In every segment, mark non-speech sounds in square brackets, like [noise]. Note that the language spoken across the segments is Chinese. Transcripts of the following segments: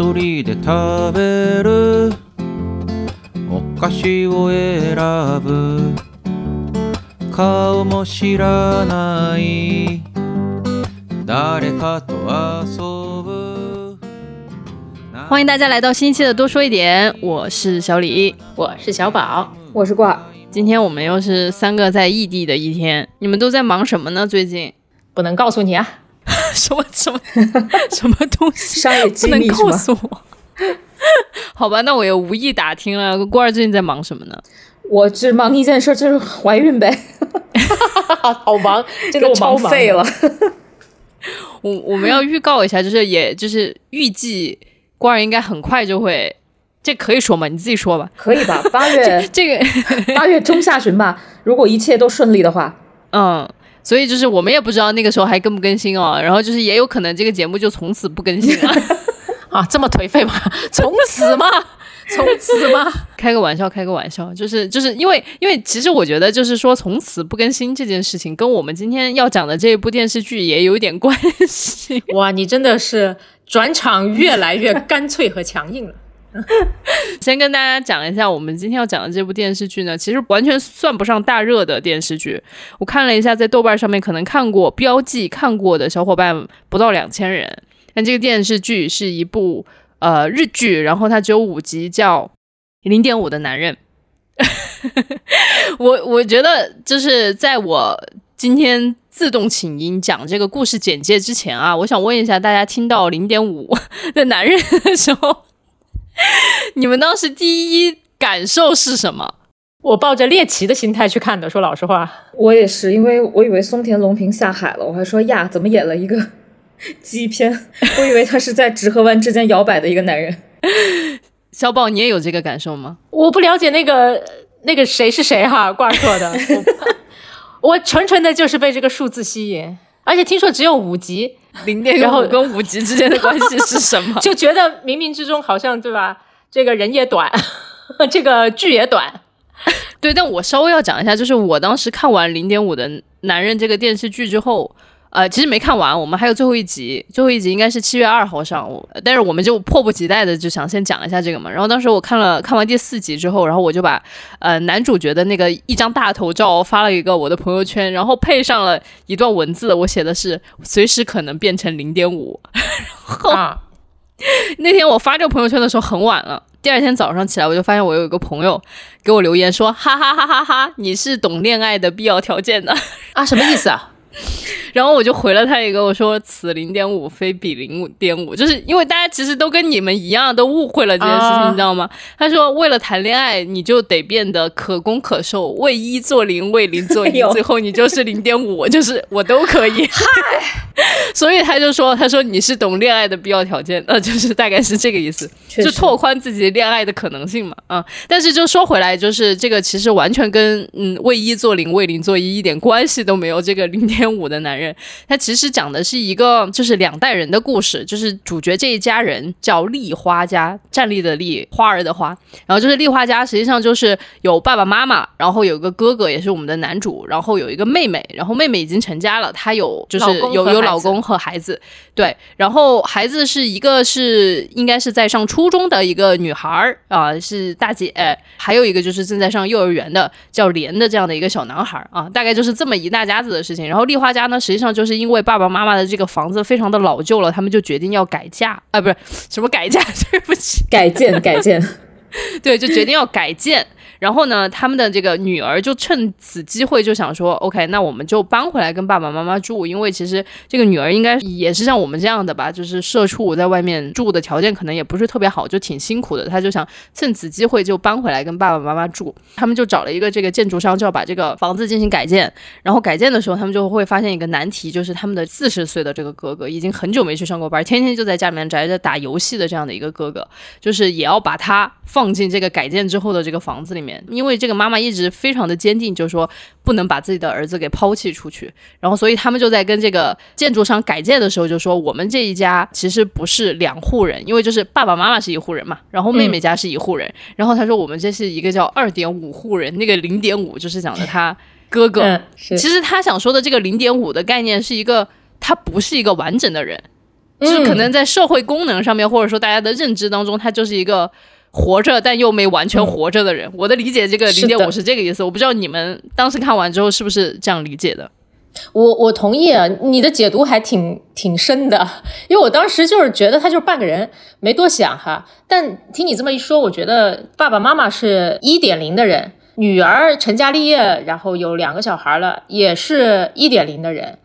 一人で食べるお菓子を選ぶ顔も知らない誰かと遊ぶ欢迎大家来到新一期的多说一点，我是小李。我是小宝，我是挂，今天我们又是三个在异地的一天，你们都在忙什么呢？最近不能告诉你啊， [laughs] 什么什么 [laughs] 什么东西商业机密？告诉我？[laughs] 好吧，那我也无意打听了。郭二最近在忙什么呢？我只忙一件事，就是怀孕呗，好忙，真给我的超废了。。我我们要预告一下，就是也就是预计郭二应该很快就会，这可以说吗？你自己说吧。可以吧？八月这个八月中下旬吧，如果一切都顺利的话，嗯，所以就是我们也不知道那个时候还更不更新哦，[laughs] 然后就是也有可能这个节目就从此不更新了。[laughs] 啊，这么颓废吗？[laughs] 从此吗？从此吗？开个玩笑，开个玩笑，就是就是因为因为其实我觉得就是说从此不更新这件事情，跟我们今天要讲的这一部电视剧也有点关系。哇，你真的是转场越来越干脆和强硬了。[laughs] 先跟大家讲一下，我们今天要讲的这部电视剧呢，其实完全算不上大热的电视剧。我看了一下，在豆瓣上面可能看过标记看过的小伙伴不到两千人。但这个电视剧是一部呃日剧，然后它只有五集，叫《零点五的男人》。[laughs] 我我觉得就是在我今天自动请缨讲这个故事简介之前啊，我想问一下大家，听到零点五的男人的时候，[laughs] 你们当时第一感受是什么？我抱着猎奇的心态去看的，说老实话，我也是，因为我以为松田龙平下海了，我还说呀，怎么演了一个 [laughs] 基片？我以为他是在直河湾之间摇摆的一个男人。小宝，你也有这个感受吗？我不了解那个那个谁是谁哈，挂错的，[laughs] 我我纯纯的就是被这个数字吸引，而且听说只有五集，零点然后五跟五级之间的关系是什么？[laughs] 就觉得冥冥之中好像对吧？这个人也短，[laughs] 这个剧也短，对，但我稍微要讲一下，就是我当时看完《零点五的男人》这个电视剧之后，呃，其实没看完，我们还有最后一集，最后一集应该是七月二号上，午但是我们就迫不及待的就想先讲一下这个嘛。然后当时我看了看完第四集之后，然后我就把呃男主角的那个一张大头照发了一个我的朋友圈，然后配上了一段文字，我写的是随时可能变成零点五。啊，那天我发这个朋友圈的时候很晚了，第二天早上起来我就发现我有一个朋友给我留言说，哈哈哈哈哈，你是懂恋爱的必要条件的。啊，什么意思啊？[laughs] 然后我就回了他一个，我说此零点五非彼零点五，就是因为大家其实都跟你们一样，都误会了这件事情，啊你知道吗？他说为了谈恋爱，你就得变得可攻可受，为一做零，为零做一，最后你就是零点五，就是我都可以。[laughs] 所以他就说，他说你是懂恋爱的必要条件，呃，就是大概是这个意思。就拓宽自己恋爱的可能性嘛，啊、但是就说回来，就是这个其实完全跟嗯为一做零为零做一一点关系都没有。这个零点五的男人，他其实讲的是一个就是两代人的故事，就是主角这一家人叫立花家，站立的立，花儿的花，然后就是立花家实际上就是有爸爸妈妈，然后有一个哥哥也是我们的男主，然后有一个妹妹，然后妹妹已经成家了，她有就是有有老公和孩子，对，然后孩子是一个是应该是在上初中的一个女孩儿啊、是大姐，还有一个就是正在上幼儿园的叫莲的这样的一个小男孩儿啊，大概就是这么一大家子的事情。然后丽花家呢，实际上就是因为爸爸妈妈的这个房子非常的老旧了，他们就决定要改嫁啊，不是什么改嫁，[laughs] 对不起，改建改建，[laughs] 对，就决定要改建。然后呢，他们的这个女儿就趁此机会就想说，OK，那我们就搬回来跟爸爸妈妈住，因为其实这个女儿应该也是像我们这样的吧，就是社畜在外面住的条件可能也不是特别好，就挺辛苦的。她就想趁此机会就搬回来跟爸爸妈妈住。他们就找了一个这个建筑商，就要把这个房子进行改建。然后改建的时候，他们就会发现一个难题，就是他们的四十岁的这个哥哥已经很久没去上过班，天天就在家里面宅着打游戏的这样的一个哥哥，就是也要把他放进这个改建之后的这个房子里面，因为这个妈妈一直非常的坚定，就是说不能把自己的儿子给抛弃出去。然后，所以他们就在跟这个建筑商改建的时候就说，我们这一家其实不是两户人，因为就是爸爸妈妈是一户人嘛，然后妹妹家是一户人。然后他说我们这是一个叫二点五户人，那个零点五就是讲的他哥哥。嗯，其实他想说的这个零点五的概念是一个，他不是一个完整的人。就是可能在社会功能上面，或者说大家的认知当中，他就是一个活着但又没完全活着的人。我的理解，这个零点五是这个意思。我不知道你们当时看完之后是不是这样理解的。我我同意啊，你的解读还挺挺深的，因为我当时就是觉得他就是半个人，没多想哈。但听你这么一说，我觉得爸爸妈妈是一点零的人，女儿成家立业，然后有两个小孩了，也是一点零的人。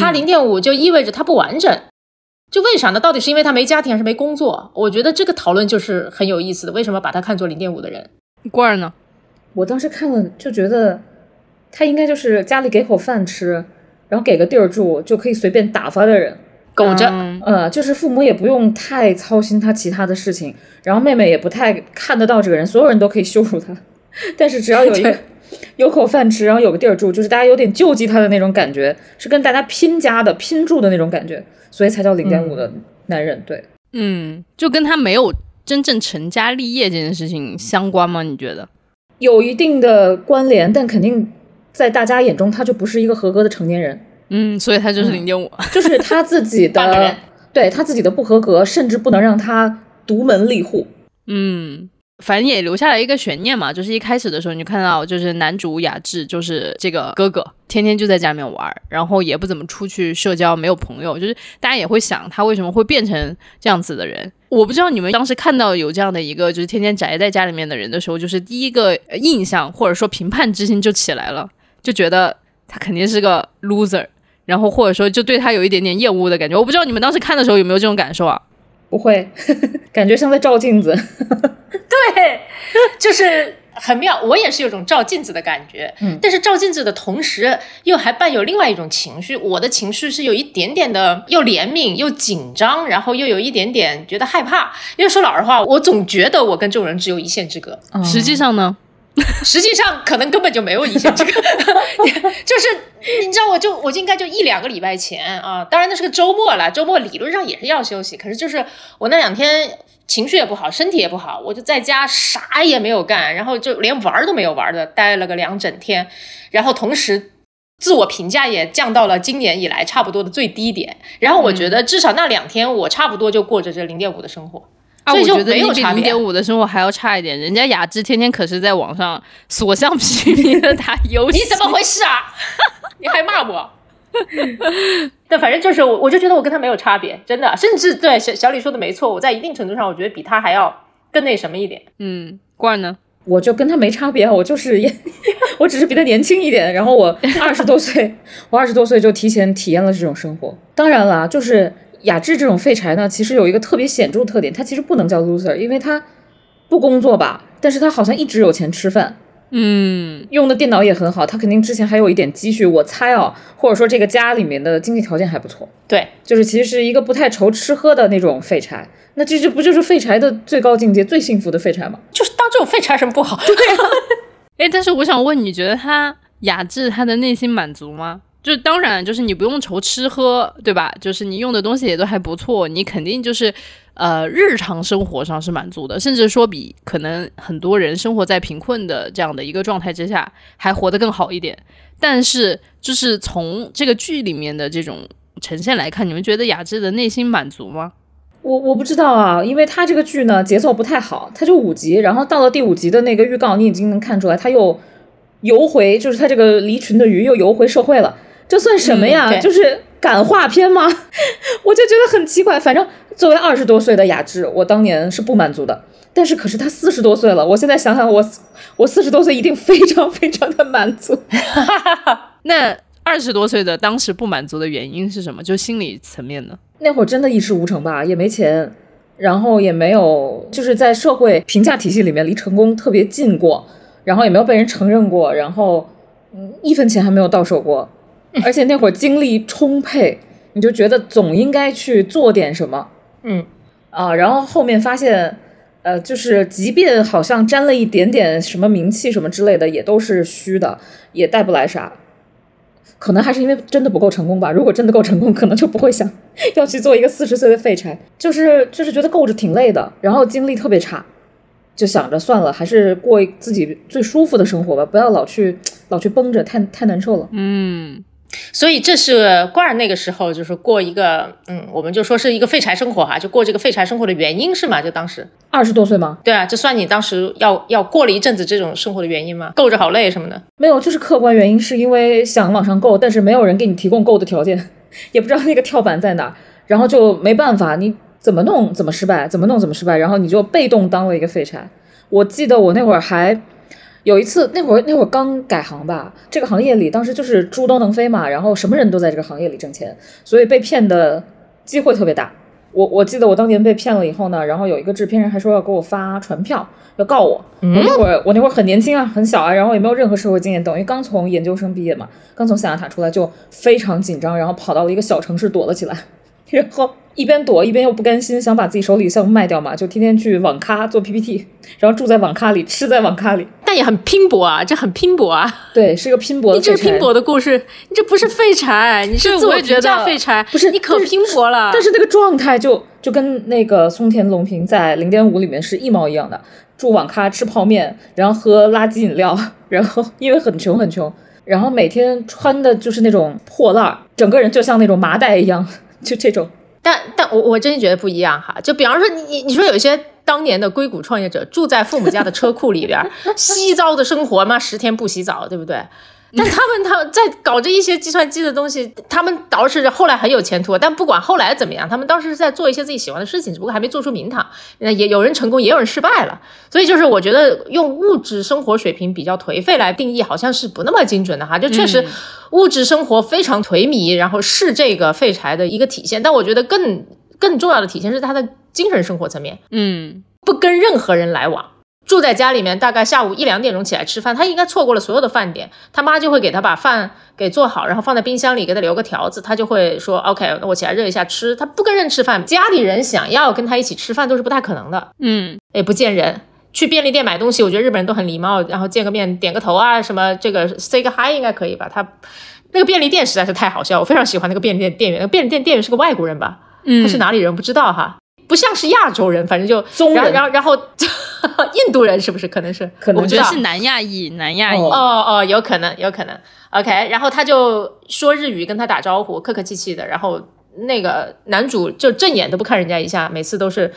他零点五就意味着他不完整，就为啥呢？到底是因为他没家庭还是没工作？我觉得这个讨论就是很有意思的。为什么把他看作零点五的人？罐儿呢？我当时看了就觉得，他应该就是家里给口饭吃，然后给个地儿住，就可以随便打发的人。苟着，嗯呃，就是父母也不用太操心他其他的事情，然后妹妹也不太看得到这个人，所有人都可以羞辱他，[laughs] 但是只要有一 [laughs] 个对有口饭吃，然后有个地儿住，就是大家有点救济他的那种感觉，是跟大家拼家的、拼住的那种感觉，所以才叫零点五的男人。对，嗯，就跟他没有真正成家立业这件事情相关吗？你觉得？有一定的关联，但肯定在大家眼中他就不是一个合格的成年人，嗯，所以他就是零点五。[laughs] 就是他自己的 [laughs] 对他自己的不合格，甚至不能让他独门立户。嗯，反正也留下来一个悬念嘛，就是一开始的时候你就看到，就是男主雅致，就是这个哥哥，天天就在家里面玩，然后也不怎么出去社交，没有朋友，就是大家也会想他为什么会变成这样子的人。我不知道你们当时看到有这样的一个就是天天宅在家里面的人的时候，就是第一个印象或者说评判之心就起来了，就觉得他肯定是个 loser，然后或者说就对他有一点点厌恶的感觉。我不知道你们当时看的时候有没有这种感受啊？不会，[laughs] 感觉像在照镜子。[laughs] 对，就是很妙。我也是有种照镜子的感觉，嗯但是照镜子的同时，又还伴有另外一种情绪。我的情绪是有一点点的，又怜悯又紧张，然后又有一点点觉得害怕。因为说老实话，我总觉得我跟这种人只有一线之隔，实际上呢，[laughs] 实际上可能根本就没有一线之隔。就是你知道，我就我就应该就一两个礼拜前啊，当然那是个周末了，周末理论上也是要休息，可是就是我那两天。情绪也不好，身体也不好，我就在家啥也没有干，然后就连玩儿都没有玩儿的，待了个两整天，然后同时自我评价也降到了今年以来差不多的最低点。然后我觉得至少那两天我差不多就过着这零点五的生活，啊，所以就我觉得没有零点。五的生活还要差一点。人家雅致天天可是在网上所向披靡的打游戏，你怎么回事啊？[laughs] 你还骂我？[laughs] 但，反正就是我，我就觉得我跟他没有差别，真的，甚至对小小李说的没错，我在一定程度上，我觉得比他还要更那什么一点。嗯，罐儿呢？我就跟他没差别，我就是也，[laughs] 我只是比他年轻一点。然后我二十多岁，我二十多岁就提前体验了这种生活。当然了，就是雅致这种废柴呢，其实有一个特别显著的特点，他其实不能叫 loser，因为他不工作吧，但是他好像一直有钱吃饭。嗯，用的电脑也很好，他肯定之前还有一点积蓄，我猜哦，或者说这个家里面的经济条件还不错，对，就是其实是一个不太愁吃喝的那种废柴。那这这不就是废柴的最高境界、最幸福的废柴吗？就是当这种废柴有什么不好？对 [laughs] 哎，但是我想问，你觉得他雅致他的内心满足吗？就当然，就是你不用愁吃喝，对吧？就是你用的东西也都还不错，你肯定就是呃日常生活上是满足的，甚至说比可能很多人生活在贫困的这样的一个状态之下还活得更好一点。但是就是从这个剧里面的这种呈现来看，你们觉得雅致的内心满足吗？我我不知道啊，因为他这个剧呢节奏不太好，他就五集，然后到了第五集的那个预告，你已经能看出来他又游回，就是他这个离群的鱼又游回社会了，这算什么呀？嗯就是感化片吗？[laughs] 我就觉得很奇怪。反正作为二十多岁的雅致，我当年是不满足的，但是可是他四十多岁了，我现在想想我我四十多岁一定非常非常的满足。[laughs] 那二十多岁的当时不满足的原因是什么？就心理层面呢。那会儿真的一事无成吧，也没钱，然后也没有就是在社会评价体系里面离成功特别近过，然后也没有被人承认过，然后嗯一分钱还没有到手过，而且那会儿精力充沛，你就觉得总应该去做点什么嗯，啊，然后后面发现。呃，就是即便好像沾了一点点什么名气什么之类的，也都是虚的，也带不来啥。可能还是因为真的不够成功吧。如果真的够成功，可能就不会想 [laughs] 要去做一个四十岁的废柴。就是就是觉得够着挺累的，然后精力特别差，就想着算了，还是过自己最舒服的生活吧，不要老去老去绷着，太太难受了。嗯，所以这是罐儿那个时候就是过一个，嗯，我们就说是一个废柴生活哈，就过这个废柴生活的原因是吗？就当时，二十多岁吗？对啊，这算你当时要要过了一阵子这种生活的原因吗？够着好累什么的。没有，就是客观原因，是因为想往上够，但是没有人给你提供够的条件，[laughs] 也不知道那个跳板在哪儿，然后就没办法，你怎么弄怎么失败，怎么弄怎么失败，然后你就被动当了一个废柴。我记得我那会儿还有一次，那会儿那会儿刚改行吧，这个行业里当时就是猪都能飞嘛，然后什么人都在这个行业里挣钱，所以被骗的机会特别大。我我记得我当年被骗了以后呢，然后有一个制片人还说要给我发传票，要告我。我那会儿我那会儿很年轻啊，很小啊，然后也没有任何社会经验，等于刚从研究生毕业嘛，刚从象牙塔出来就非常紧张，然后跑到了一个小城市躲了起来，[laughs] 然后一边躲一边又不甘心，想把自己手里项目卖掉嘛，就天天去网咖做 PPT，然后住在网咖里，吃在网咖里。但也很拼搏啊，这很拼搏啊！对，是一个拼搏的。你这是拼搏的故事，你这不是废柴，你是自我觉得废柴。不是你可拼搏了，但是那个状态就就跟那个松田龙平在零点五里面是一毛一样的，住网咖吃泡面，然后喝垃圾饮料，[laughs] 然后因为很穷很穷，然后每天穿的就是那种破烂儿，整个人就像那种麻袋一样，[laughs] 就这种。但但我我真觉得不一样哈，就比方说你你你说有些当年的硅谷创业者住在父母家的车库里边，[laughs] 稀糟的生活嘛，十天不洗澡，对不对？[laughs] 但他们他在搞这一些计算机的东西，他们倒是后来很有前途。但不管后来怎么样，他们当时是在做一些自己喜欢的事情，只不过还没做出名堂。那也有人成功，也有人失败了。所以就是我觉得用物质生活水平比较颓废来定义，好像是不那么精准的哈。就确实物质生活非常颓靡，然后是这个废柴的一个体现。但我觉得更更重要的体现是他的精神生活层面，嗯，不跟任何人来往。住在家里面，大概下午一两点钟起来吃饭，他应该错过了所有的饭点，他妈就会给他把饭给做好，然后放在冰箱里，给他留个条子，他就会说 OK，那我起来热一下吃。他不跟人吃饭，家里人想要跟他一起吃饭都是不太可能的，嗯，也不见人。去便利店买东西，我觉得日本人都很礼貌，然后见个面点个头啊，什么这个 say 个 hi 应该可以吧？他那个便利店实在是太好笑，我非常喜欢那个便利店店员，那个便利店店员是个外国人吧？嗯他是哪里人不知道哈，不像是亚洲人，反正就中然后然后然后 [laughs] 印度人是不是？可能是，可能我觉得是南亚裔，南亚裔。哦哦哦，有可能，有可能。OK，然后他就说日语跟他打招呼，客客气气的。然后那个男主就正眼都不看人家一下，每次都是，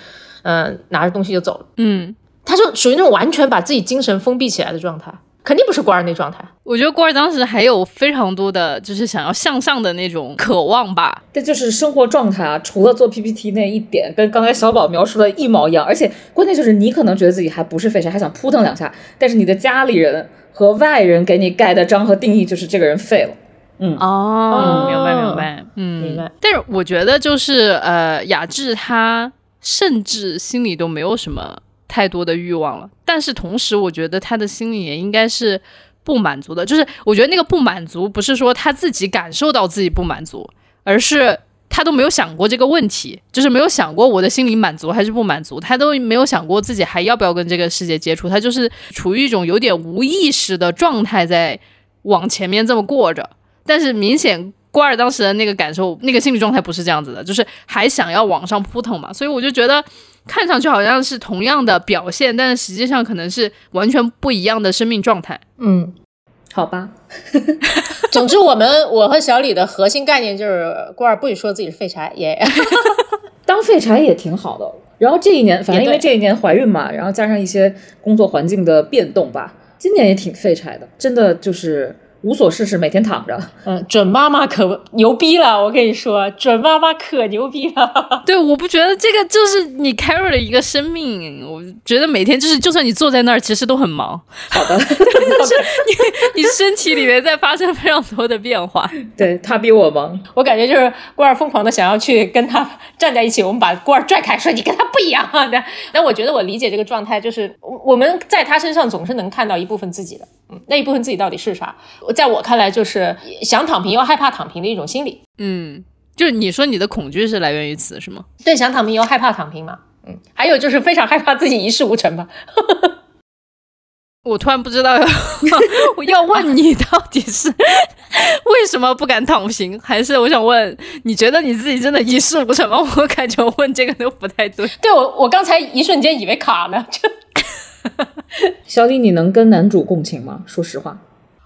嗯、拿着东西就走了。嗯，他就属于那种完全把自己精神封闭起来的状态，肯定不是官儿那状态。我觉得郭儿当时还有非常多的就是想要向上的那种渴望吧。这就是生活状态啊！除了做 PPT 那一点，跟刚才小宝描述的一毛一样。而且关键就是你可能觉得自己还不是废柴，还想扑腾两下，但是你的家里人和外人给你盖的章和定义就是这个人废了。嗯，哦，明白明白，嗯，明白。但是我觉得就是呃，雅致他甚至心里都没有什么太多的欲望了，但是同时我觉得他的心里也应该是不满足的。就是我觉得那个不满足不是说他自己感受到自己不满足，而是他都没有想过这个问题，就是没有想过我的心里满足还是不满足，他都没有想过自己还要不要跟这个世界接触，他就是处于一种有点无意识的状态在往前面这么过着。但是明显瓜尔当时的那个感受，那个心理状态不是这样子的，就是还想要往上扑腾嘛，所以我就觉得看上去好像是同样的表现，但是实际上可能是完全不一样的生命状态。嗯，好吧，[laughs] 总之，我们我和小李的核心概念就是官儿不许说自己是废柴，也、[laughs] 当废柴也挺好的。然后这一年，反正因为这一年怀孕嘛，然后加上一些工作环境的变动吧，今年也挺废柴的，真的就是无所事事，每天躺着。嗯，准妈妈可牛逼了，我跟你说，准妈妈可牛逼了。对，我不觉得这个就是你 carry 了一个生命，我觉得每天就是，就算你坐在那儿，其实都很忙，好的，[laughs] 是你你身体里面在发生非常多的变化。[laughs] 对他比我忙。我感觉就是官儿疯狂的想要去跟他站在一起，我们把官儿拽开，说你跟他不一样啊。但 [laughs] 但我觉得我理解这个状态，就是我我们在他身上总是能看到一部分自己的，嗯，那一部分自己到底是啥？在我看来，就是想躺平又害怕躺平的一种心理。嗯，就是你说你的恐惧是来源于此是吗？对，想躺平又害怕躺平嘛，嗯，还有就是非常害怕自己一事无成吧。[laughs] 我突然不知道要我 [laughs] 要问你到底是为什么不敢躺平，还是我想问你觉得你自己真的一事无成吗？我感觉我问这个都不太对。对我，我刚才一瞬间以为卡了，就 [laughs] 小李，你能跟男主共情吗？说实话，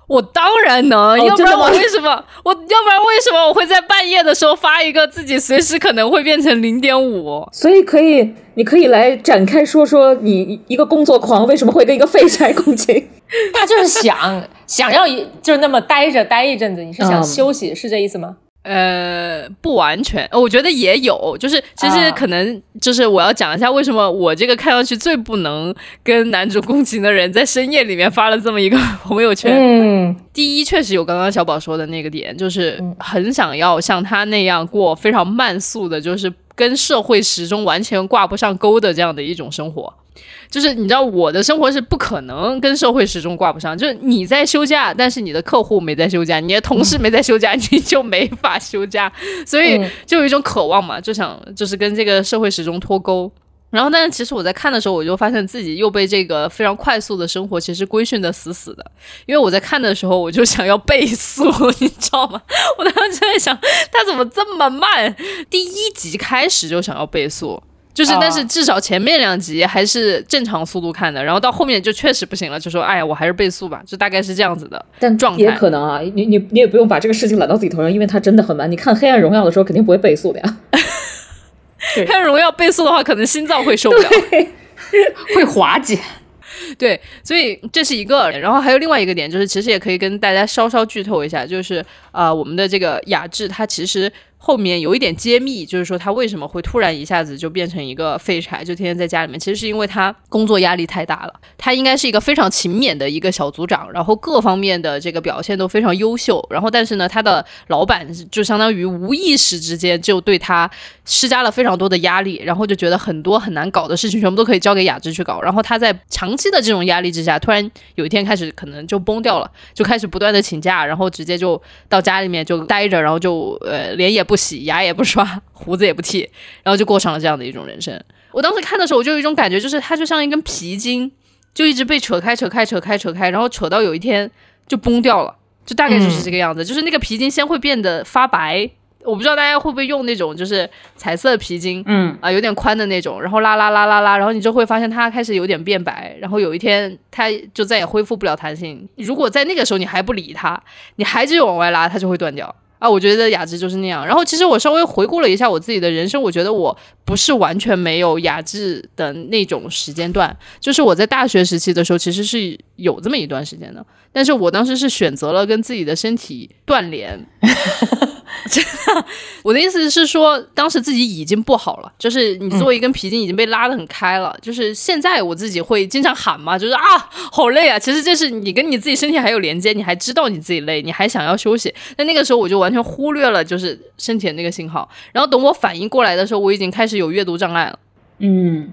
我当然能，要不然我为什么我要不然为什么我会在半夜的时候发一个自己随时可能会变成零点五？所以可以，你可以来展开说说你一个工作狂为什么会跟一个废柴共情？[laughs] 他就是想想要一就是那么待着待一阵子，你是想嗯休息，是这意思吗？呃，不完全，呃我觉得也有，就是其实啊可能就是我要讲一下为什么我这个看上去最不能跟男主共情的人，在深夜里面发了这么一个朋友圈。嗯，第一，确实有刚刚小宝说的那个点，就是嗯很想要像他那样过非常慢速的，就是跟社会时钟完全挂不上钩的这样的一种生活。就是你知道，我的生活是不可能跟社会时钟挂不上。就是你在休假，但是你的客户没在休假，你的同事没在休假，你就没法休假。所以嗯就有一种渴望嘛，就想就是跟这个社会时钟脱钩。然后，但是其实我在看的时候，我就发现自己又被这个非常快速的生活其实规训的死死的。因为我在看的时候，我就想要倍速，[laughs] 你知道吗？我当时在想，他怎么这么慢？第一集开始就想要倍速。就是，但是啊至少前面两集还是正常速度看的，然后到后面就确实不行了，就说哎呀，我还是倍速吧，就大概是这样子的。但状态也可能啊，你你你也不用把这个事情揽到自己头上，因为它真的很慢。你看《黑暗荣耀》的时候，肯定不会倍速的呀。[laughs] 黑暗荣耀倍速的话，可能心脏会受不了。[laughs] 会滑稽。对，所以这是一个，然后还有另外一个点，就是其实也可以跟大家稍稍剧透一下，就是呃，我们的这个雅致，它其实后面有一点揭秘，就是说他为什么会突然一下子就变成一个废柴，就天天在家里面，其实是因为他工作压力太大了。他应该是一个非常勤勉的一个小组长，然后各方面的这个表现都非常优秀，然后但是呢，他的老板就相当于无意识之间就对他施加了非常多的压力，然后就觉得很多很难搞的事情全部都可以交给雅芝去搞，然后他在长期的这种压力之下，突然有一天开始可能就崩掉了，就开始不断的请假，然后直接就到家里面就待着，然后就呃连也 [laughs] 不洗，牙也不刷，胡子也不剃，然后就过上了这样的一种人生。我当时看的时候，我就有一种感觉，就是他就像一根皮筋，就一直被扯开、扯开、扯开、扯开，然后扯到有一天就崩掉了，就大概就是这个样子。就是那个皮筋先会变得发白，我不知道大家会不会用那种就是彩色皮筋，嗯啊、有点宽的那种，然后拉拉拉拉拉，然后你就会发现它开始有点变白，然后有一天它就再也恢复不了弹性。如果在那个时候你还不理它，你还继续往外拉，它就会断掉。啊，我觉得雅致就是那样。然后其实我稍微回顾了一下我自己的人生，我觉得我不是完全没有雅致的那种时间段，就是我在大学时期的时候，其实是有这么一段时间的。但是我当时是选择了跟自己的身体断联。[laughs] 我的意思是说，当时自己已经不好了，就是你作为一根皮筋已经被拉得很开了。就是现在我自己会经常喊嘛，就是啊，好累啊。其实这是你跟你自己身体还有连接，你还知道你自己累，你还想要休息。但那个时候我就完全忽略了就是身体的那个信号。然后等我反应过来的时候，我已经开始有阅读障碍了。嗯，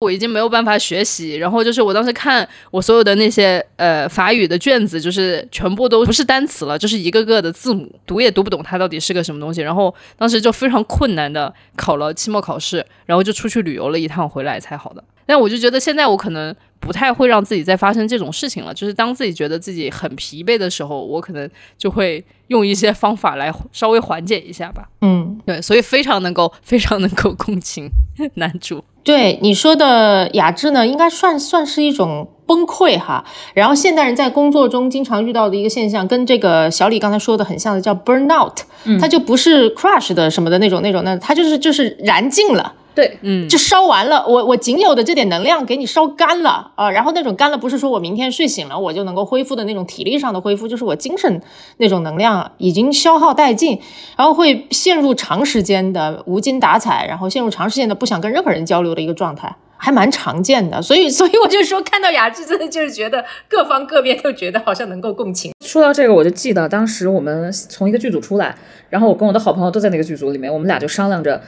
我已经没有办法学习，然后就是我当时看我所有的那些呃法语的卷子，就是全部都不是单词了，就是一个个的字母，读也读不懂它到底是个什么东西。然后当时就非常困难的考了期末考试，然后就出去旅游了一趟回来才好的。但我就觉得现在我可能不太会让自己再发生这种事情了，就是当自己觉得自己很疲惫的时候，我可能就会用一些方法来稍微缓解一下吧。嗯，对，所以非常能够非常能够共情男主。对你说的雅致呢，应该算算是一种崩溃哈。然后现代人在工作中经常遇到的一个现象，跟这个小李刚才说的很像的，叫 burnout，、它就不是 crush 的什么的那种那种，那它就是就是燃尽了。对，嗯，就烧完了，我我仅有的这点能量给你烧干了啊、然后那种干了不是说我明天睡醒了我就能够恢复的那种体力上的恢复，就是我精神那种能量已经消耗殆尽，然后会陷入长时间的无精打采，然后陷入长时间的不想跟任何人交流的一个状态。还蛮常见的，所以，[laughs] 所以我就说，看到雅致，真的就是觉得各方各面都觉得好像能够共情。说到这个，我就记得当时我们从一个剧组出来，然后我跟我的好朋友都在那个剧组里面，我们俩就商量着，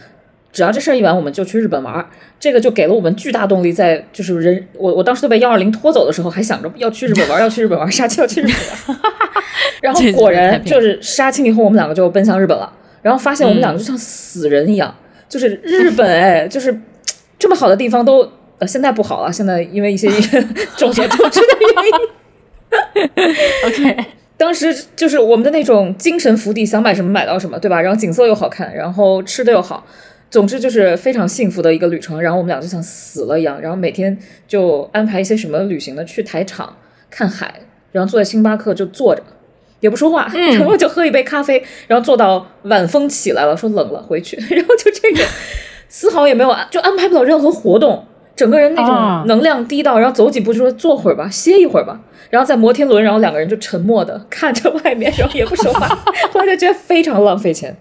只要这事儿一完，我们就去日本玩儿。这个就给了我们巨大动力，在就是人，我我当时都被幺二零拖走的时候，还想着要去日本玩儿，要去日本玩儿，[laughs] 杀青要去日本玩儿。[laughs] 然后果然就是杀青以后，我们两个就奔向日本了。然后发现我们两个就像死人一样，就是日本 [laughs] 哎，就是这么好的地方都呃现在不好了，现在因为一些众所周知的原因。OK，当时就是我们的那种精神福地，想买什么买到什么，对吧？然后景色又好看，然后吃的又好，总之就是非常幸福的一个旅程。然后我们俩就像死了一样，然后每天就安排一些什么旅行的，去台场看海，然后坐在星巴克就坐着，也不说话，然后就喝一杯咖啡，然后坐到晚风起来了，说冷了回去，然后就这个 [laughs] 丝毫也没有就安排不了任何活动，整个人那啊种能量低到，然后走几步就说坐会儿吧，歇一会儿吧，然后在摩天轮，然后两个人就沉默的看着外面，然后也不说话，[laughs] 后来就觉得非常浪费钱。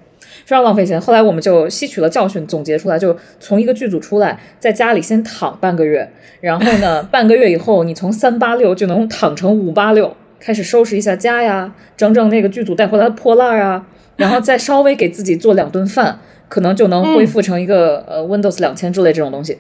非常浪费钱。后来我们就吸取了教训，总结出来，就从一个剧组出来，在家里先躺半个月，然后呢，[laughs] 半个月以后，你从三八六就能躺成五八六，开始收拾一下家呀，整整那个剧组带回来的破烂啊，然后再稍微给自己做两顿饭。可能就能恢复成一个、呃 Windows 两千之类这种东西，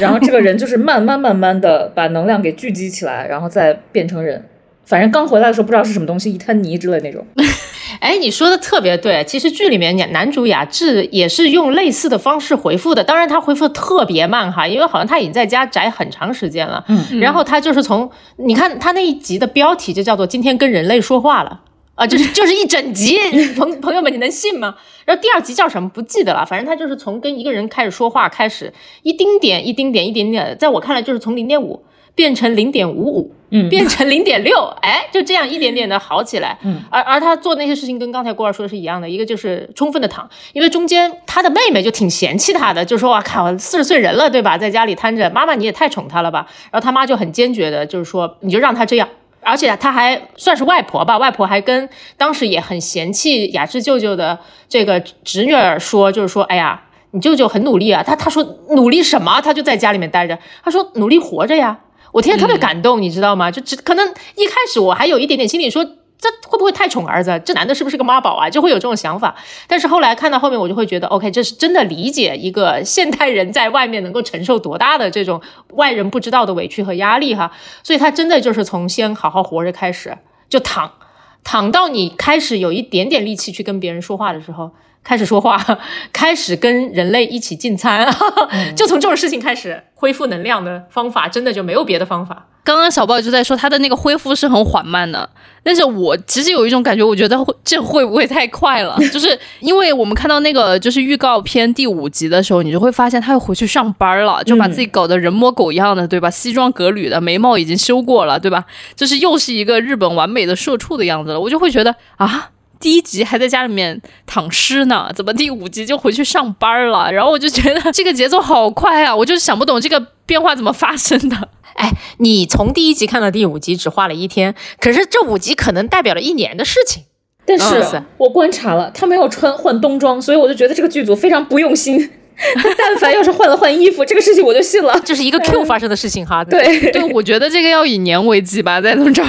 然后这个人就是慢慢慢慢的把能量给聚集起来，然后再变成人。反正刚回来的时候不知道是什么东西，一滩泥之类那种。[laughs] 哎，你说的特别对，其实剧里面男主雅致也是用类似的方式回复的，当然他回复的特别慢哈，因为好像他已经在家宅很长时间了。嗯，然后他就是从你看他那一集的标题就叫做“今天跟人类说话了”。啊，就是 [laughs] 就是一整集，朋朋友们，你能信吗？然后第二集叫什么不记得了，反正他就是从跟一个人开始说话开始，一丁点一丁点一点点，在我看来就是从零点五变成零点五五，嗯变成零点六，[laughs] 哎，就这样一点点的好起来。嗯，而而他做那些事情跟刚才郭二说的是一样的，一个就是充分的躺，因为中间他的妹妹就挺嫌弃他的，就说哇靠，四十岁人了对吧，在家里瘫着，妈妈你也太宠他了吧。然后他妈就很坚决的，就是说你就让他这样。而且他还算是外婆吧，外婆还跟当时也很嫌弃雅致舅舅的这个侄女儿说，就是说，哎呀，你舅舅很努力啊。他他说努力什么？他就在家里面待着。他说努力活着呀。我听着特别感动，你知道吗？就只可能一开始我还有一点点心里说，这会不会太宠儿子？这男的是不是个妈宝啊？就会有这种想法。但是后来看到后面，我就会觉得，OK，这是真的理解一个现代人在外面能够承受多大的这种外人不知道的委屈和压力哈。所以他真的就是从先好好活着开始，就躺躺到你开始有一点点力气去跟别人说话的时候。开始说话，[laughs] 开始跟人类一起进餐，[laughs] 就从这种事情开始恢复能量的方法，真的就没有别的方法。刚刚小豹就在说他的那个恢复是很缓慢的，但是我其实有一种感觉，我觉得会这会不会太快了？[laughs] 就是因为我们看到那个就是预告片第五集的时候，你就会发现他又回去上班了，就把自己搞得人模狗样的，对吧？西装革履的，眉毛已经修过了，对吧？就是又是一个日本完美的社畜的样子了，我就会觉得啊。第一集还在家里面躺尸呢，怎么第五集就回去上班了？然后我就觉得这个节奏好快啊，我就是想不懂这个变化怎么发生的。哎，你从第一集看到第五集只花了一天，可是这五集可能代表了一年的事情。但是嗯我观察了，他没有穿换冬装，所以我就觉得这个剧组非常不用心。他但凡要是换了换衣服，这个事情我就信了。这是一个 Q 发生的事情哈。对，对，我觉得这个要以年为计吧，再这么着。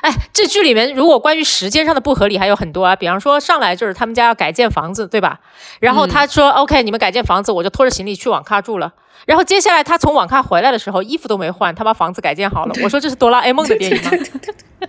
哎，这剧里面如果关于时间上的不合理还有很多啊，比方说上来就是他们家要改建房子，对吧？然后他说、OK，你们改建房子，我就拖着行李去网咖住了。然后接下来他从网咖回来的时候，衣服都没换，他把房子改建好了。我说这是哆啦 A 梦的电影吗？[laughs]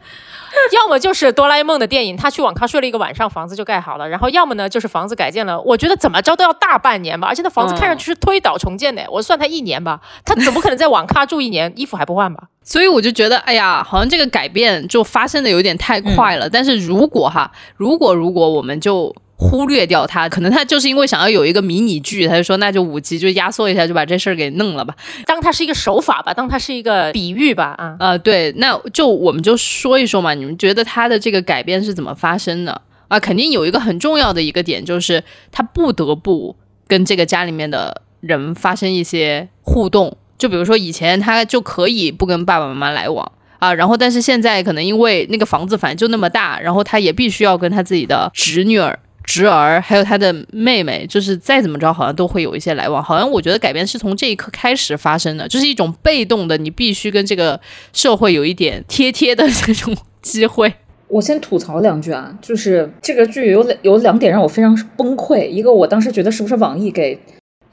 [laughs] 要么就是哆啦 A 梦的电影，他去网咖睡了一个晚上，房子就盖好了；然后要么呢就是房子改建了。我觉得怎么着都要大半年吧，而且那房子看上去是推倒重建的，我算他一年吧，他怎么可能在网咖住一年，衣服还不换吧？所以我就觉得，哎呀，好像这个改变就发生的有点太快了。但是如果哈，如果如果我们就忽略掉它，可能他就是因为想要有一个迷你剧，他就说那就五集就压缩一下，就把这事儿给弄了吧。当它是一个手法吧，当它是一个比喻吧，啊。呃，对，那就我们就说一说嘛，你们觉得他的这个改变是怎么发生的啊？肯定有一个很重要的一个点，就是他不得不跟这个家里面的人发生一些互动。就比如说以前他就可以不跟爸爸妈妈来往啊，然后但是现在可能因为那个房子反正就那么大，然后他也必须要跟他自己的侄女儿。侄儿还有他的妹妹，就是再怎么着，好像都会有一些来往。好像我觉得改变是从这一刻开始发生的，就是一种被动的，你必须跟这个社会有一点贴贴的这种机会。[laughs] 我先吐槽两句啊，就是这个剧有两有两点让我非常崩溃。一个，我当时觉得是不是网易给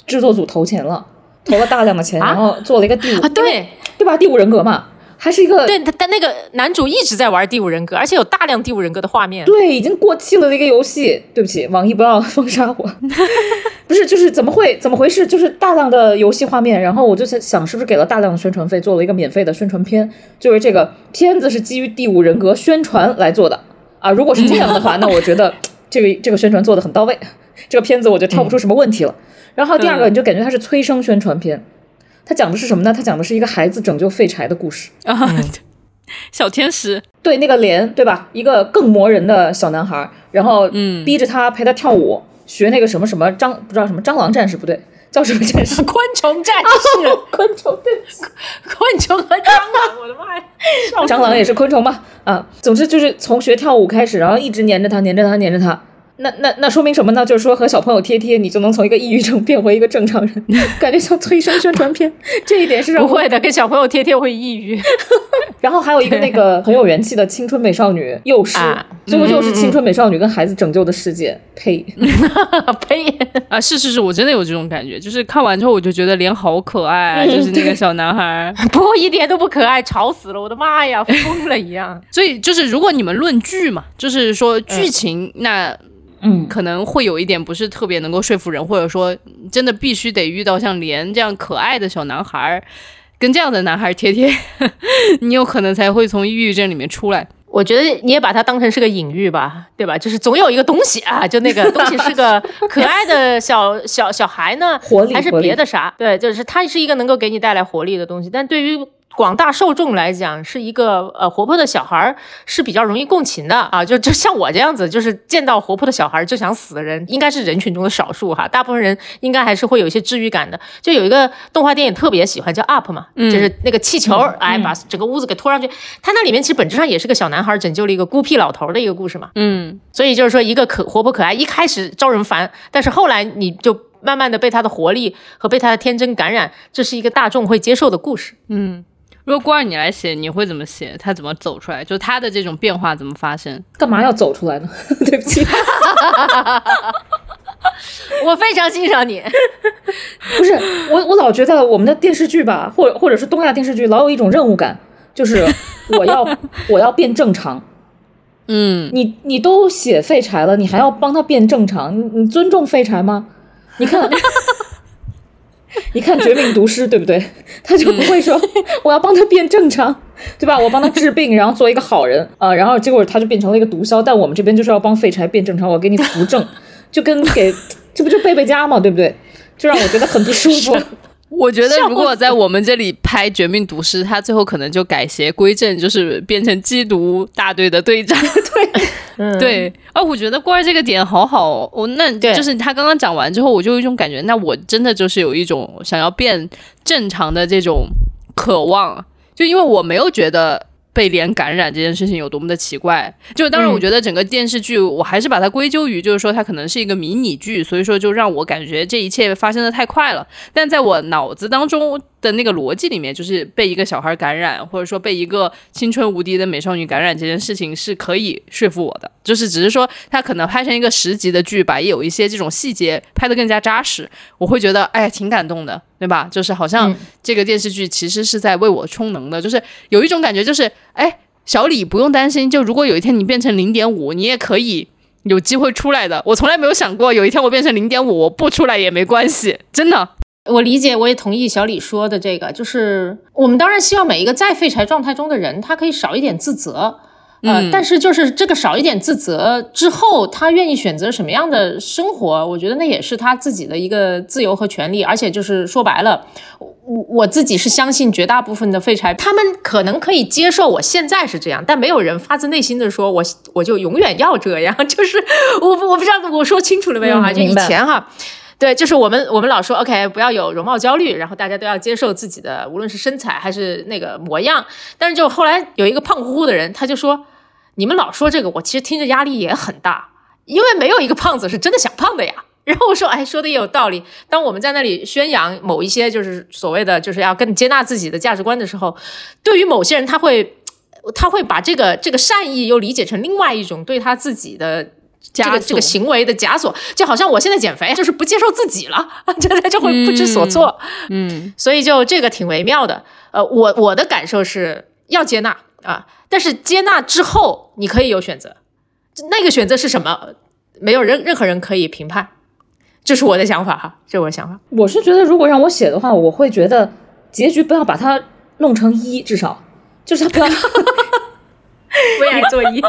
制作组投钱了，投了大量的钱，啊然后做了一个第五啊，对对吧？第五人格嘛，还是一个对，他但那个男主一直在玩第五人格，而且有大量第五人格的画面。对，已经过气了的一个游戏。对不起，网易不要封杀我。[laughs] 不是，就是怎么会怎么回事？就是大量的游戏画面，然后我就在想，是不是给了大量的宣传费，做了一个免费的宣传片？就是这个片子是基于第五人格宣传来做的啊。如果是这样的话，[laughs] 那我觉得这个这个宣传做的很到位，这个片子我就挑不出什么问题了。然后第二个，你就感觉它是催生宣传片。它讲的是什么呢？他讲的是一个孩子拯救废柴的故事。啊，[laughs] 小天使，对那个莲，对吧？一个更磨人的小男孩，然后嗯逼着他陪他跳舞，学那个什么什么蟑，不知道什么蟑螂战士不对，叫什么战士？[laughs] 昆虫战士，昆虫对，[laughs] 昆虫和蟑螂，我的妈呀！蟑螂也是昆虫吧？啊，总之就是从学跳舞开始，然后一直黏着他，黏着他，黏着他。那那那说明什么呢？就是说和小朋友贴贴，你就能从一个抑郁症变回一个正常人，感觉像催生宣传片。这一点是不会的，跟小朋友贴贴会抑郁。[laughs] 然后还有一个那个很有元气的青春美少女幼师，啊最后就是青春美少女跟孩子拯救的世界。呸！[laughs] 呸！啊，是是是，我真的有这种感觉，就是看完之后我就觉得脸好可爱啊，就是那个小男孩 [laughs] 不过，一点都不可爱，吵死了！我的妈呀，疯了一样。所以就是如果你们论剧嘛，就是说剧情，那嗯，可能会有一点不是特别能够说服人，或者说真的必须得遇到像莲这样可爱的小男孩儿，跟这样的男孩儿贴贴，[laughs] 你有可能才会从抑郁症里面出来。我觉得你也把它当成是个隐喻吧，对吧？就是总有一个东西啊，就那个东西是个 [laughs] 可爱的小小小孩呢，还是别的啥？对，就是它是一个能够给你带来活力的东西，但对于广大受众来讲，是一个呃活泼的小孩儿是比较容易共情的啊。就就像我这样子，就是见到活泼的小孩儿就想死的人，应该是人群中的少数哈。大部分人应该还是会有一些治愈感的。就有一个动画电影特别喜欢，叫 Up 嘛，就是那个气球，哎，把整个屋子给拖上去。它那里面其实本质上也是个小男孩拯救了一个孤僻老头儿的一个故事嘛。嗯，所以就是说，一个可活泼可爱，一开始招人烦，但是后来你就慢慢的被他的活力和被他的天真感染，这是一个大众会接受的故事。如果光让你来写，你会怎么写？他怎么走出来？就他的这种变化怎么发生？干嘛要走出来呢？[laughs] 对不起，[laughs] 我非常欣赏你，不是我，我老觉得我们的电视剧吧，或或者是东亚电视剧，老有一种任务感，就是 [laughs] 我要我要变正常。嗯，你你都写废柴了，你还要帮他变正常？你你尊重废柴吗？你看，你看《绝命毒师》对不对？他就不会说我要帮他变正常，对吧？我帮他治病，然后做一个好人啊、然后结果他就变成了一个毒枭。但我们这边就是要帮废柴变正常，我给你扶正，就跟给这不就贝贝家嘛，对不对？就让我觉得很不舒服。[laughs] 我觉得如果在我们这里拍《绝命毒师》，他最后可能就改邪归正，就是变成缉毒大队的队长。[laughs] 嗯，对，啊，我觉得关儿这个点好好哦，我那就是他刚刚讲完之后，我就有一种感觉，那我真的就是有一种想要变正常的这种渴望，就因为我没有觉得。被脸感染这件事情有多么的奇怪？就当然，我觉得整个电视剧，我还是把它归咎于，就是说它可能是一个迷你剧，所以说就让我感觉这一切发生的太快了。但在我脑子当中的那个逻辑里面，就是被一个小孩感染，或者说被一个青春无敌的美少女感染这件事情是可以说服我的。就是只是说，他可能拍成一个十集的剧吧，也有一些这种细节拍得更加扎实，我会觉得哎呀挺感动的，对吧？就是好像这个电视剧其实是在为我充能的，就是有一种感觉，就是哎，小李不用担心，就如果有一天你变成零点五，你也可以。有机会出来的，我从来没有想过有一天我变成零点五，我不出来也没关系，真的。我理解，我也同意小李说的这个，就是我们当然希望每一个在废柴状态中的人，他可以少一点自责。呃，嗯但是就是这个少一点自责之后，他愿意选择什么样的生活，我觉得那也是他自己的一个自由和权利。而且就是说白了，我我自己是相信绝大部分的废柴，他们可能可以接受我现在是这样，但没有人发自内心的说我我就永远要这样。[laughs] 就是我我不知道我说清楚了没有哈？就以前哈。对，就是我们我们老说 OK，不要有容貌焦虑，然后大家都要接受自己的，无论是身材还是那个模样。但是就后来有一个胖乎乎的人，他就说：“你们老说这个，我其实听着压力也很大，因为没有一个胖子是真的想胖的呀。[laughs] ”然后我说：“哎，说的也有道理。当我们在那里宣扬某一些就是所谓的就是要更接纳自己的价值观的时候，对于某些人他会他会把这个这个善意又理解成另外一种对他自己的。”这个这个行为的枷锁，就好像我现在减肥就是不接受自己了，真 [laughs] 的就会不知所措。嗯，所以就这个挺微妙的。呃，我我的感受是要接纳啊，但是接纳之后你可以有选择，那个选择是什么？没有任任何人可以评判，这是我的想法哈，这是我的想法。我是觉得，如果让我写的话，我会觉得结局不要把它弄成一，至少就是它不要，[laughs] 为爱做一，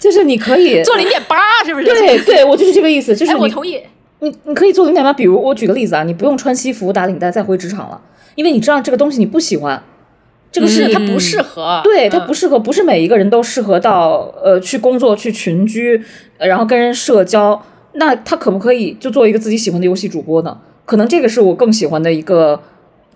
就是你可以 [laughs] 做零点八，是不是？对对，我就是这个意思，就是哎，我你同意。你你可以做零点八，比如我举个例子啊，你不用穿西服打领带再回职场了，因为你知道这个东西你不喜欢，这个是是它不适合，对，它嗯不适合，不是每一个人都适合到呃去工作、去群居，呃然后跟人社交。那他可不可以就做一个自己喜欢的游戏主播呢？可能这个是我更喜欢的一个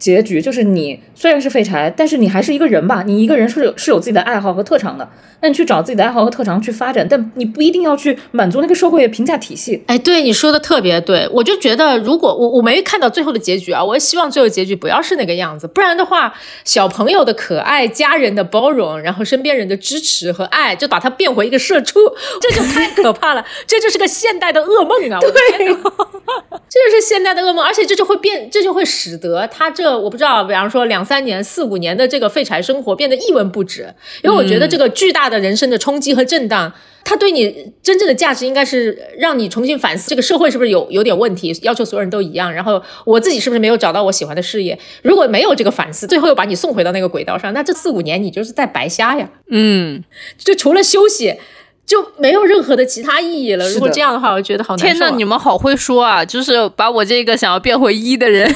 结局，就是你虽然是废柴，但是你还是一个人吧。你一个人是有是有自己的爱好和特长的，那你去找自己的爱好和特长去发展，但你不一定要去满足那个社会的评价体系。哎，对你说的特别对，我就觉得如果我我没看到最后的结局啊，我也希望最后结局不要是那个样子，不然的话，小朋友的可爱、家人的包容，然后身边人的支持和爱，就把它变回一个社畜，这就太可怕了，这就是个现代的噩梦啊！我的天哪，这就是现代的噩梦，而且这就会变，这就会使得他这我不知道，比方说两三年、四五年的这个废柴生活变得一文不值，因为我觉得这个巨大的人生的冲击和震荡。它对你真正的价值应该是让你重新反思这个社会是不是有有点问题，要求所有人都一样，然后我自己是不是没有找到我喜欢的事业？如果没有这个反思，最后又把你送回到那个轨道上，那这四五年你就是在白瞎呀！嗯，就除了休息，就没有任何的其他意义了。如果这样的话，我觉得好难受、啊。天呐，你们好会说啊！就是把我这个想要变回一的人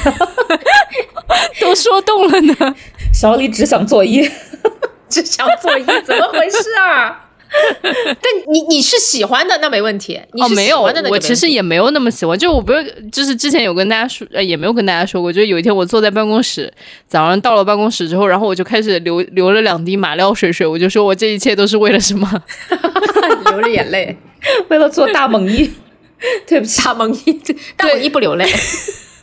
[laughs] 都说动了呢。小李只想做一，[laughs] 只想做一，怎么回事啊？[laughs] 但你你是喜欢的，那没问题。你哦，是喜没有，欢的那就没我其实也没有那么喜欢。就我不是，就是之前有跟大家说，呃，也没有跟大家说过。就是有一天我坐在办公室，早上到了办公室之后，然后我就开始流流了两滴马尿水水，我就说我这一切都是为了什么？[laughs] 流着眼泪，为了做大猛一。[laughs] 对不起，大猛一，大猛一不流泪。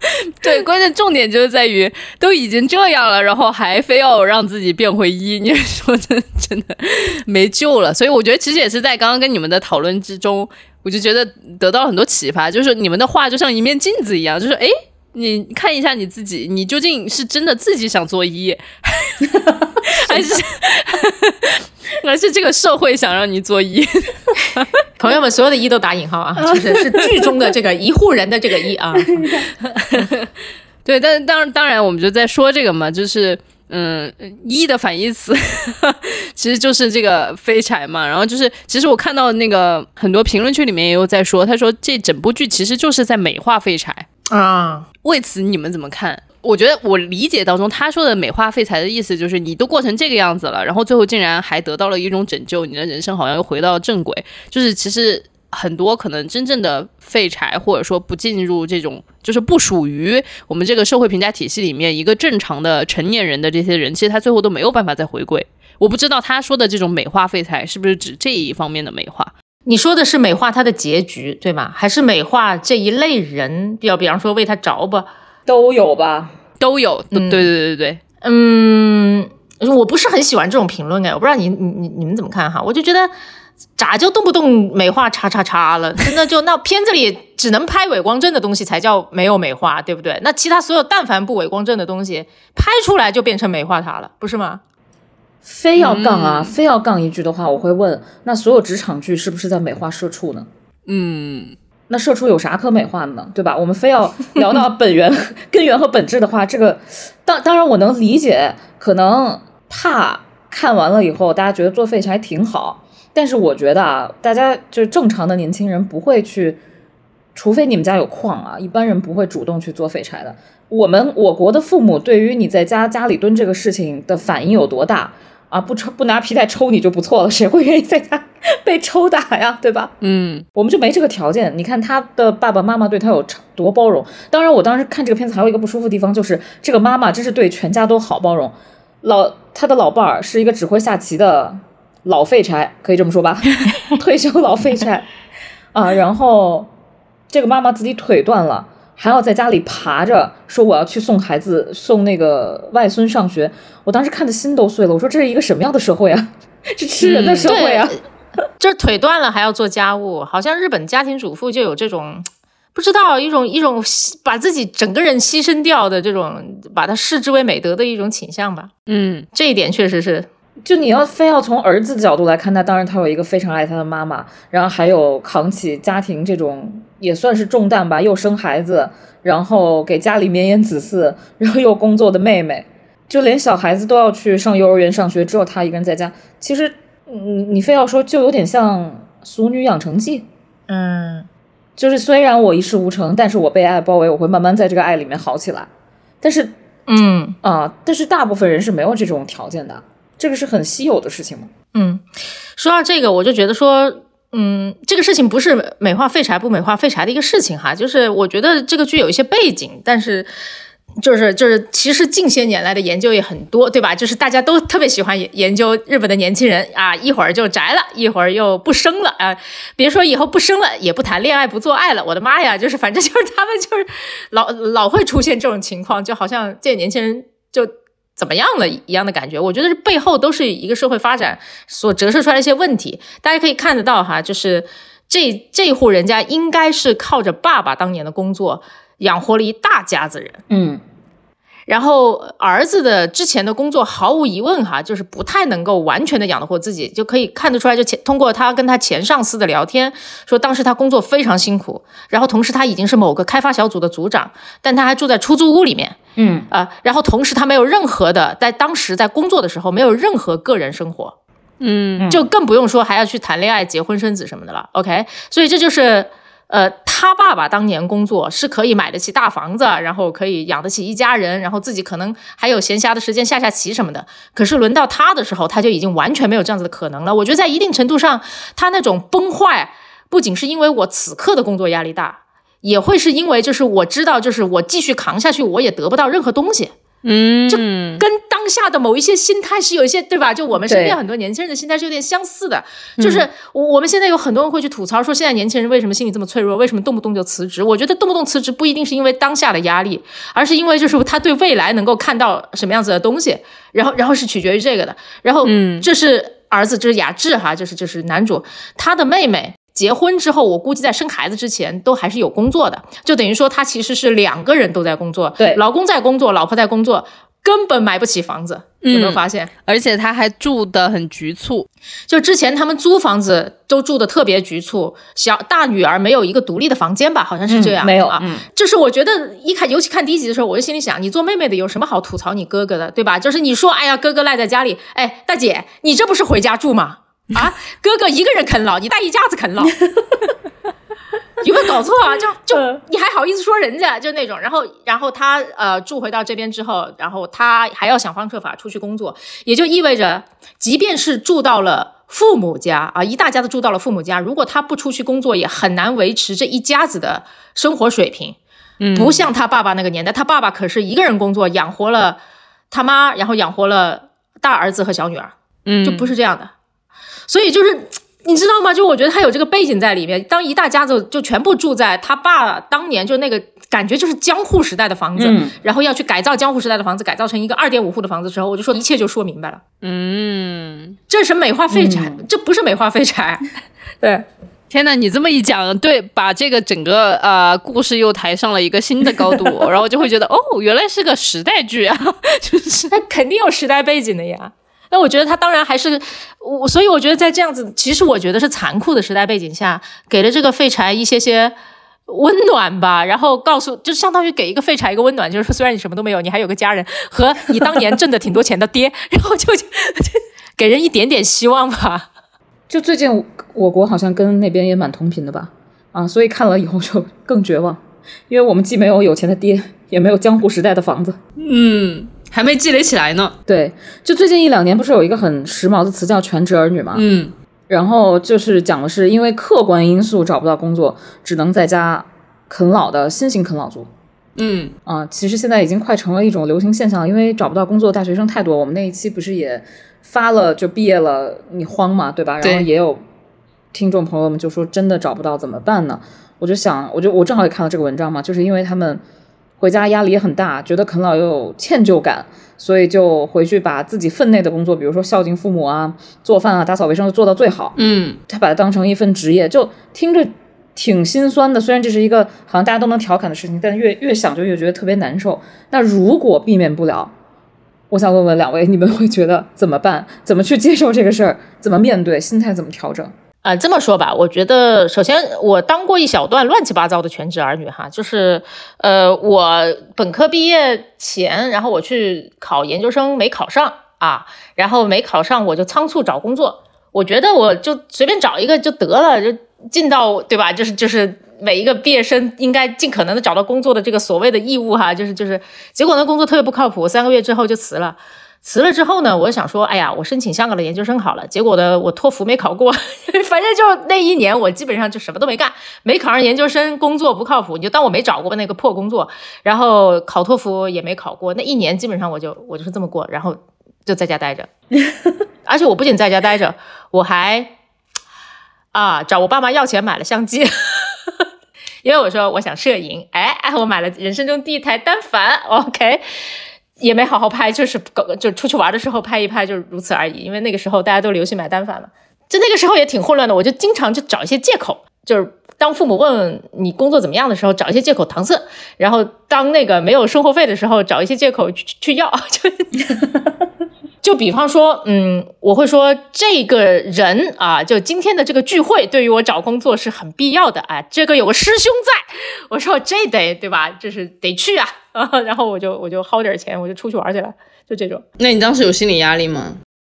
[laughs] 对，关键重点就是在于都已经这样了，然后还非要让自己变回一，你说真真的 [laughs] 没救了。所以我觉得其实也是在刚刚跟你们的讨论之中，我就觉得得到了很多启发，就是你们的话就像一面镜子一样，就是诶，你看一下你自己，你究竟是真的自己想做一，[laughs] [laughs] 还是还是这个社会想让你做一？[laughs] 朋友们，所有的“一”都打引号啊，[laughs] 就是是剧中的这个一户人的这个“一”啊。对，但是当当然，我们就在说这个嘛，就是嗯，一的反义词其实就是这个废柴嘛。然后就是，其实我看到那个很多评论区里面也有在说，他说这整部剧其实就是在美化废柴。啊，为此你们怎么看？我觉得我理解当中他说的美化废柴的意思就是你都过成这个样子了，然后最后竟然还得到了一种拯救，你的人生好像又回到正轨。就是其实很多可能真正的废柴，或者说不进入这种就是不属于我们这个社会评价体系里面一个正常的成年人的这些人，其实他最后都没有办法再回归。我不知道他说的这种美化废柴是不是指这一方面的美化？你说的是美化他的结局，对吗？还是美化这一类人？比较，比方说为他着吧。都有吧？都有，对对对对对，嗯，我不是很喜欢这种评论哎，我不知道你你你你们怎么看哈？我就觉得咋就动不动美化叉叉叉了？[laughs] 真的就那片子里只能拍伪光正的东西才叫没有美化，对不对？那其他所有但凡不伪光正的东西拍出来就变成美化它了，不是吗？非要杠啊，非要杠一句的话，我会问：那所有职场剧是不是在美化社畜呢？嗯。那社畜有啥可美化的呢？对吧？我们非要聊到本源、[laughs] 根源和本质的话，这个当当然我能理解，可能怕看完了以后大家觉得做废柴挺好，但是我觉得啊，大家就是正常的年轻人不会去，除非你们家有矿啊，一般人不会主动去做废柴的。我们我国的父母对于你在家家里蹲这个事情的反应有多大啊？不抽不拿皮带抽你就不错了，谁会愿意在家 [laughs] 被抽打呀？对吧？嗯，我们就没这个条件。你看他的爸爸妈妈对他有多包容。当然，我当时看这个片子还有一个不舒服的地方，就是这个妈妈真是对全家都好包容。老他的老伴儿是一个只会下棋的老废柴，可以这么说吧，[laughs] 退休老废柴啊。然后这个妈妈自己腿断了。还要在家里爬着说我要去送孩子送那个外孙上学，我当时看的心都碎了。我说这是一个什么样的社会啊？[laughs] 是吃人的社会啊！这腿断了还要做家务，好像日本家庭主妇就有这种不知道一种一种把自己整个人牺牲掉的这种，把它视之为美德的一种倾向吧。嗯，这一点确实是。就你要非要从儿子的角度来看，那当然他有一个非常爱他的妈妈，然后还有扛起家庭这种也算是重担吧，又生孩子，然后给家里绵延子嗣，然后又工作的妹妹，就连小孩子都要去上幼儿园上学，只有他一个人在家。其实，你，你非要说，就有点像《俗女养成记》。嗯，就是虽然我一事无成，但是我被爱包围，我会慢慢在这个爱里面好起来。但是嗯啊、但是大部分人是没有这种条件的，这个是很稀有的事情嘛。嗯，说到这个，我就觉得说。嗯，这个事情不是美化废柴不美化废柴的一个事情哈，就是我觉得这个剧有一些背景，但是就是就是，其实近些年来的研究也很多，对吧？就是大家都特别喜欢研究日本的年轻人啊，一会儿就宅了，一会儿又不生了啊。别说以后不生了，也不谈恋爱，不做爱了，我的妈呀！就是反正就是他们就是老老会出现这种情况，就好像这年轻人就。怎么样了一样的感觉，我觉得这背后都是一个社会发展所折射出来的一些问题。大家可以看得到哈，就是这这户人家应该是靠着爸爸当年的工作养活了一大家子人，嗯。然后儿子的之前的工作毫无疑问哈，就是不太能够完全的养得活自己，就可以看得出来，就前通过他跟他前上司的聊天，说当时他工作非常辛苦，然后同时他已经是某个开发小组的组长，但他还住在出租屋里面，嗯啊、然后同时他没有任何的在当时在工作的时候没有任何个人生活，嗯就更不用说还要去谈恋爱、结婚、生子什么的了。OK，所以这就是呃，他爸爸当年工作是可以买得起大房子，然后可以养得起一家人，然后自己可能还有闲暇的时间下下棋什么的。可是轮到他的时候，他就已经完全没有这样子的可能了。我觉得在一定程度上，他那种崩坏，不仅是因为我此刻的工作压力大。也会是因为，就是我知道，就是我继续扛下去，我也得不到任何东西。嗯，就跟当下的某一些心态是有一些，对吧？就我们身边很多年轻人的心态是有点相似的，就是我我们现在有很多人会去吐槽说，现在年轻人为什么心理这么脆弱，为什么动不动就辞职？我觉得动不动辞职不一定是因为当下的压力，而是因为就是他对未来能够看到什么样子的东西，然后然后是取决于这个的。然后，嗯这是儿子，这是雅致哈，就是就是男主，他的妹妹。结婚之后，我估计在生孩子之前都还是有工作的，就等于说他其实是两个人都在工作，对老公在工作，老婆在工作，根本买不起房子，有没有嗯发现？而且他还住的很局促，就之前他们租房子都住的特别局促，小大女儿没有一个独立的房间吧，好像是这样，没有啊。嗯就是我觉得一看，尤其看第一集的时候，我就心里想，你做妹妹的有什么好吐槽你哥哥的，对吧？就是你说，哎呀，哥哥赖在家里，哎，大姐，你这不是回家住吗？[laughs] 啊，哥哥一个人啃老，你带一家子啃老。[laughs] 有没有搞错啊？就就嗯你还好意思说人家就那种，然后然后他呃住回到这边之后，然后他还要想方设法出去工作，也就意味着，即便是住到了父母家啊，一大家子住到了父母家，如果他不出去工作，也很难维持这一家子的生活水平。嗯不像他爸爸那个年代，他爸爸可是一个人工作养活了他妈，然后养活了大儿子和小女儿，嗯，就不是这样的。所以就是你知道吗？就我觉得他有这个背景在里面。当一大家子就全部住在他爸当年就那个感觉就是江户时代的房子，嗯然后要去改造江户时代的房子，改造成一个二点五户的房子之后，我就说一切就说明白了。嗯，这是美化废柴，这不是美化废柴。[laughs] 对，天呐，你这么一讲，对，把这个整个呃故事又抬上了一个新的高度，[laughs] 然后就会觉得哦，原来是个时代剧啊，[laughs] 就是他肯定有时代背景的呀。那我觉得他当然还是我，所以我觉得在这样子，其实我觉得是残酷的时代背景下，给了这个废柴一些些温暖吧，然后告诉，就相当于给一个废柴一个温暖，就是说虽然你什么都没有，你还有个家人和你当年挣的挺多钱的爹，然后就就 [laughs] 给人一点点希望吧。就最近我国好像跟那边也蛮同频的吧，啊，所以看了以后就更绝望，因为我们既没有有钱的爹，也没有江湖时代的房子。嗯，还没积累起来呢，对，就最近一两年不是有一个很时髦的词叫全职儿女嘛，嗯然后就是讲的是因为客观因素找不到工作，只能在家啃老的新型啃老族。嗯啊，其实现在已经快成了一种流行现象了，因为找不到工作的大学生太多。我们那一期不是也发了，就毕业了，你慌嘛，对吧？然后也有听众朋友们就说，真的找不到怎么办呢？我就想，我就我正好也看到这个文章嘛，就是因为他们回家压力也很大，觉得啃老又有歉疚感，所以就回去把自己分内的工作，比如说孝敬父母啊、做饭啊、打扫卫生做到最好。嗯他把它当成一份职业，就听着挺心酸的。虽然这是一个好像大家都能调侃的事情，但越越想就越觉得特别难受。那如果避免不了，我想问问两位，你们会觉得怎么办？怎么去接受这个事儿？怎么面对？心态怎么调整？啊、这么说吧，我觉得首先我当过一小段乱七八糟的全职儿女哈，就是呃，我本科毕业前，然后我去考研究生没考上啊，然后没考上我就仓促找工作，我觉得我就随便找一个就得了，就尽到对吧？就是就是每一个毕业生应该尽可能的找到工作的这个所谓的义务哈，就是就是，结果呢工作特别不靠谱，三个月之后就辞了。辞了之后呢，我想说，哎呀，我申请香港的研究生好了。结果呢，我托福没考过，[laughs] 反正就那一年我基本上就什么都没干，没考上研究生，工作不靠谱，你就当我没找过那个破工作。然后考托福也没考过，那一年基本上我就我就是这么过，然后就在家待着。[laughs] 而且我不仅在家待着，我还啊找我爸妈要钱买了相机。[laughs] 因为我说我想摄影，哎哎，我买了人生中第一台单反，OK，也没好好拍，就是搞就出去玩的时候拍一拍，就如此而已。因为那个时候大家都流行买单反嘛，就那个时候也挺混乱的，我就经常就找一些借口，就是当父母问你工作怎么样的时候，找一些借口搪塞；然后当那个没有生活费的时候，找一些借口去去要，就。就比方说，嗯，我会说这个人啊，就今天的这个聚会对于我找工作是很必要的啊。这个有个师兄在，我说这得对吧？就是得去啊。[laughs] 然后我就我就薅点钱，我就出去玩去了，就这种。那你当时有心理压力吗？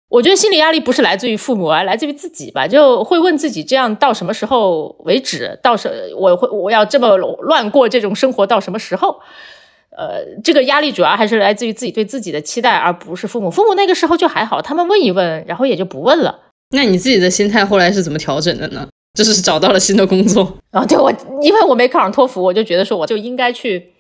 我觉得心理压力不是来自于父母，而来自于自己吧。就会问自己，这样到什么时候为止？到什我会我要这么乱过这种生活到什么时候？呃，这个压力主要还是来自于自己对自己的期待，而不是父母。父母那个时候就还好，他们问一问，然后也就不问了。那你自己的心态后来是怎么调整的呢？就是找到了新的工作啊？对我，因为我没考上托福，我就觉得说我就应该去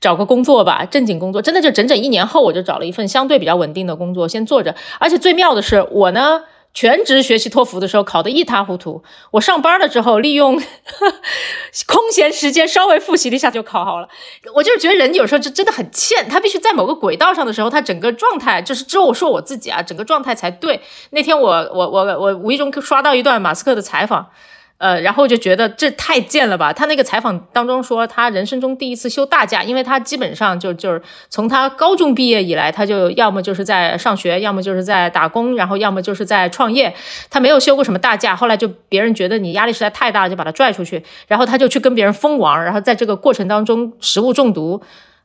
找个工作吧，正经工作。真的就整整一年后，我就找了一份相对比较稳定的工作，先做着。而且最妙的是，我呢。全职学习托福的时候考得一塌糊涂，我上班了之后利用 [laughs] 空闲时间稍微复习了一下就考好了。我就是觉得人有时候就真的很欠，他必须在某个轨道上的时候，他整个状态就是只有我说我自己啊，整个状态才对。那天我我我我无意中刷到一段马斯克的采访。呃，然后就觉得这太贱了吧？他那个采访当中说，他人生中第一次休大假，因为他基本上就就是从他高中毕业以来，他就要么就是在上学，要么就是在打工，然后要么就是在创业，他没有休过什么大假。后来就别人觉得你压力实在太大了，就把他拽出去，然后他就去跟别人疯玩，然后在这个过程当中食物中毒，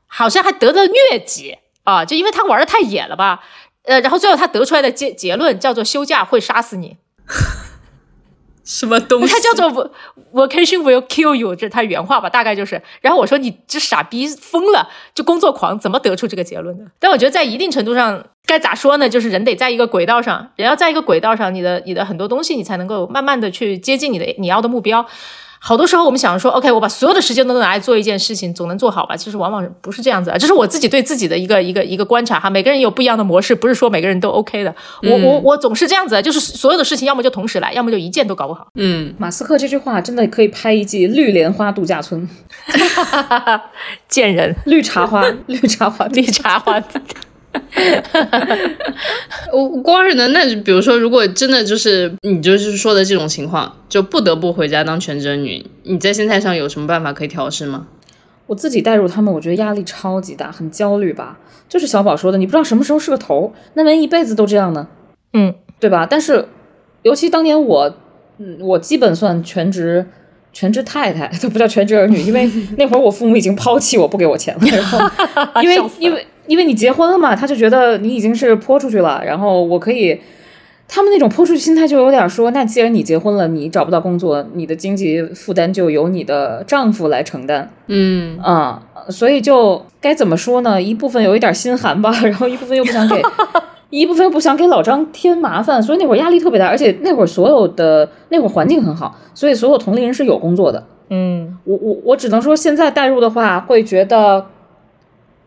好像还得了疟疾啊！就因为他玩的太野了吧？呃，然后最后他得出来的结结论叫做休假会杀死你。什么东西？它叫做 “vacation will kill you”，这是他原话吧？大概就是。然后我说：“你这傻逼疯了，就工作狂，怎么得出这个结论的？”但我觉得在一定程度上，该咋说呢？就是人得在一个轨道上，人要在一个轨道上，你的你的很多东西，你才能够慢慢的去接近你的你要的目标。好多时候我们想说，OK，我把所有的时间都拿来做一件事情，总能做好吧？其实往往不是这样子啊，这是我自己对自己的一个一个一个观察哈。每个人有不一样的模式，不是说每个人都 OK 的。我我我总是这样子，就是所有的事情要么就同时来，要么就一件都搞不好。嗯，马斯克这句话真的可以拍一季《绿莲花度假村》，[laughs] 贱人，[laughs] 绿茶花，绿茶花，[laughs] 绿茶花。[laughs] 我光是能，那比如说，如果真的就是你就是说的这种情况，就不得不回家当全职女，你在心态上有什么办法可以调试吗？我自己带入他们，我觉得压力超级大，很焦虑吧。就是小宝说的，你不知道什么时候是个头，那人一辈子都这样呢，嗯，对吧？但是，尤其当年我，嗯，我基本算全职。全职太太 [laughs] 都不叫全职儿女，因为那会儿我父母已经抛弃我不给我钱了，然后因为 [laughs] 因为因为你结婚了嘛，他就觉得你已经是泼出去了，然后我可以，他们那种泼出去心态就有点说，那既然你结婚了，你找不到工作，你的经济负担就由你的丈夫来承担，嗯啊，所以就该怎么说呢？一部分有一点心寒吧，然后一部分又不想给。[laughs] 一部分又不想给老张添麻烦，所以那会儿压力特别大，而且那会儿所有的那会儿环境很好，所以所有同龄人是有工作的。嗯，我我我只能说，现在代入的话，会觉得，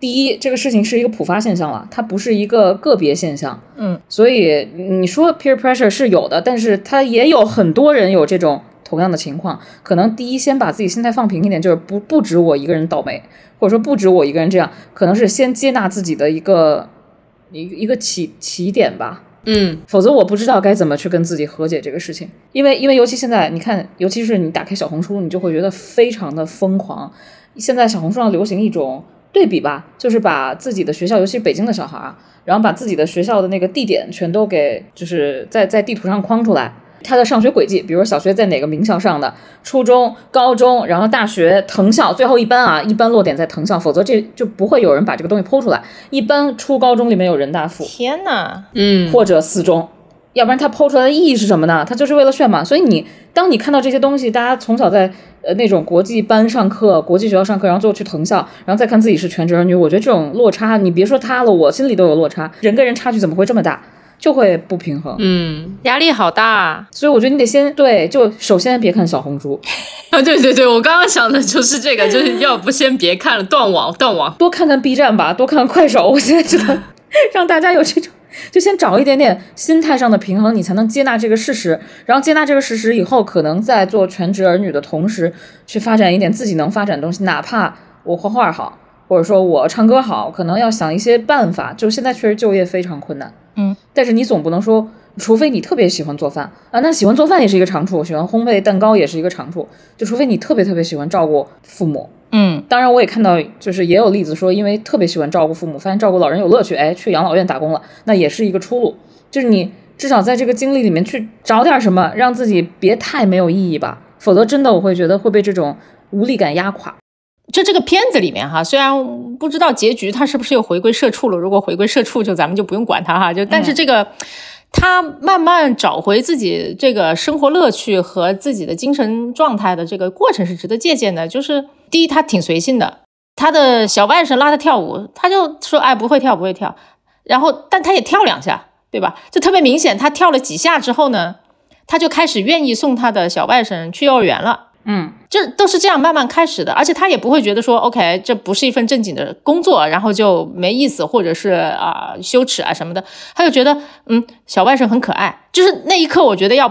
第一，这个事情是一个普发现象了，它不是一个个别现象。嗯，所以你说 peer pressure 是有的，但是它也有很多人有这种同样的情况。可能第一，先把自己心态放平一点，就是不不止我一个人倒霉，或者说不止我一个人这样，可能是先接纳自己的一个。一一个起起点吧，嗯，否则我不知道该怎么去跟自己和解这个事情，因为因为尤其现在你看，尤其是你打开小红书，你就会觉得非常的疯狂。现在小红书上流行一种对比吧，就是把自己的学校，尤其是北京的小孩儿，然后把自己的学校的那个地点全都给就是在在地图上框出来。他的上学轨迹，比如小学在哪个名校上的，初中、高中，然后大学藤校，最后一般啊，一般落点在藤校，否则这就不会有人把这个东西剖出来。一般初高中里面有人大附，天呐，嗯，或者四中，要不然他剖出来的意义是什么呢？他就是为了炫嘛。所以你当你看到这些东西，大家从小在呃那种国际班上课、国际学校上课，然后最后去藤校，然后再看自己是全职儿女，我觉得这种落差，你别说他了，我心里都有落差。人跟人差距怎么会这么大？就会不平衡。嗯，压力好大。所以我觉得你得先对，就首先别看小红书，[laughs] 啊，对对对，我刚刚想的就是这个，就是要不先别看了，断网断网。多看看 B 站吧，多看看快手。我现在觉得 [laughs] 让大家有这种，就先找一点点心态上的平衡，你才能接纳这个事实。然后接纳这个事实以后，可能在做全职儿女的同时，去发展一点自己能发展的东西。哪怕我画画好，或者说我唱歌好，可能要想一些办法。就现在确实就业非常困难，嗯，但是你总不能说，除非你特别喜欢做饭啊，那喜欢做饭也是一个长处，喜欢烘焙蛋糕也是一个长处。就除非你特别特别喜欢照顾父母，嗯，当然，我也看到，就是也有例子说，因为特别喜欢照顾父母，发现照顾老人有乐趣，哎，去养老院打工了，那也是一个出路。就是你至少在这个经历里面去找点什么，让自己别太没有意义吧，否则真的我会觉得会被这种无力感压垮。就这个片子里面哈，虽然不知道结局他是不是又回归社畜了，如果回归社畜，就咱们就不用管他哈。就但是这个。他慢慢找回自己这个生活乐趣和自己的精神状态的这个过程是值得借鉴的。就是第一，他挺随性的，他的小外甥拉他跳舞，他就说：“哎，不会跳，不会跳。”然后，但他也跳两下，对吧？就特别明显，他跳了几下之后呢，他就开始愿意送他的小外甥去幼儿园了。嗯，这都是这样慢慢开始的，而且他也不会觉得说，OK，这不是一份正经的工作，然后就没意思，或者是啊、羞耻啊什么的，他就觉得，嗯，小外甥很可爱。就是那一刻，我觉得要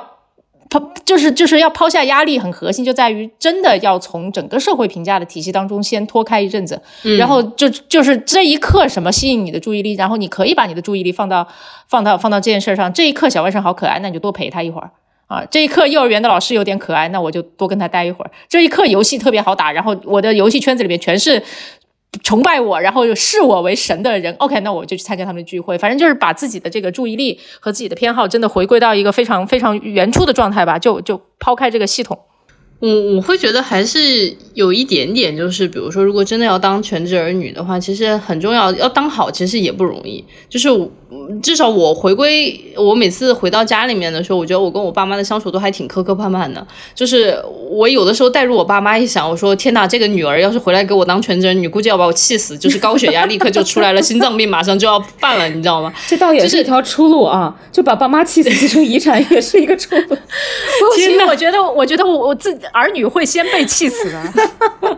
抛，就是就是要抛下压力，很核心就在于真的要从整个社会评价的体系当中先脱开一阵子，然后就就是这一刻什么吸引你的注意力，然后你可以把你的注意力放到放到放到这件事上。这一刻小外甥好可爱，那你就多陪他一会儿。啊，这一刻幼儿园的老师有点可爱，那我就多跟他待一会儿。这一刻游戏特别好打，然后我的游戏圈子里面全是崇拜我，然后视我为神的人。OK，那我就去参加他们的聚会，反正就是把自己的这个注意力和自己的偏好真的回归到一个非常非常原初的状态吧，就就抛开这个系统。我我会觉得还是有一点点，就是比如说，如果真的要当全职儿女的话，其实很重要，要当好其实也不容易。就是我至少我回归，我每次回到家里面的时候，我觉得我跟我爸妈的相处都还挺磕磕绊绊的。就是我有的时候带入我爸妈一想，我说天哪，这个女儿要是回来给我当全职儿女，估计要把我气死，就是高血压立刻就出来了，心脏病马上就要犯了，你知道吗？这倒也是一条出路啊，就把爸妈气死继承遗产也是一个出路。[laughs] 不行，我觉得，我觉得我我自己儿女会先被气死的。[laughs]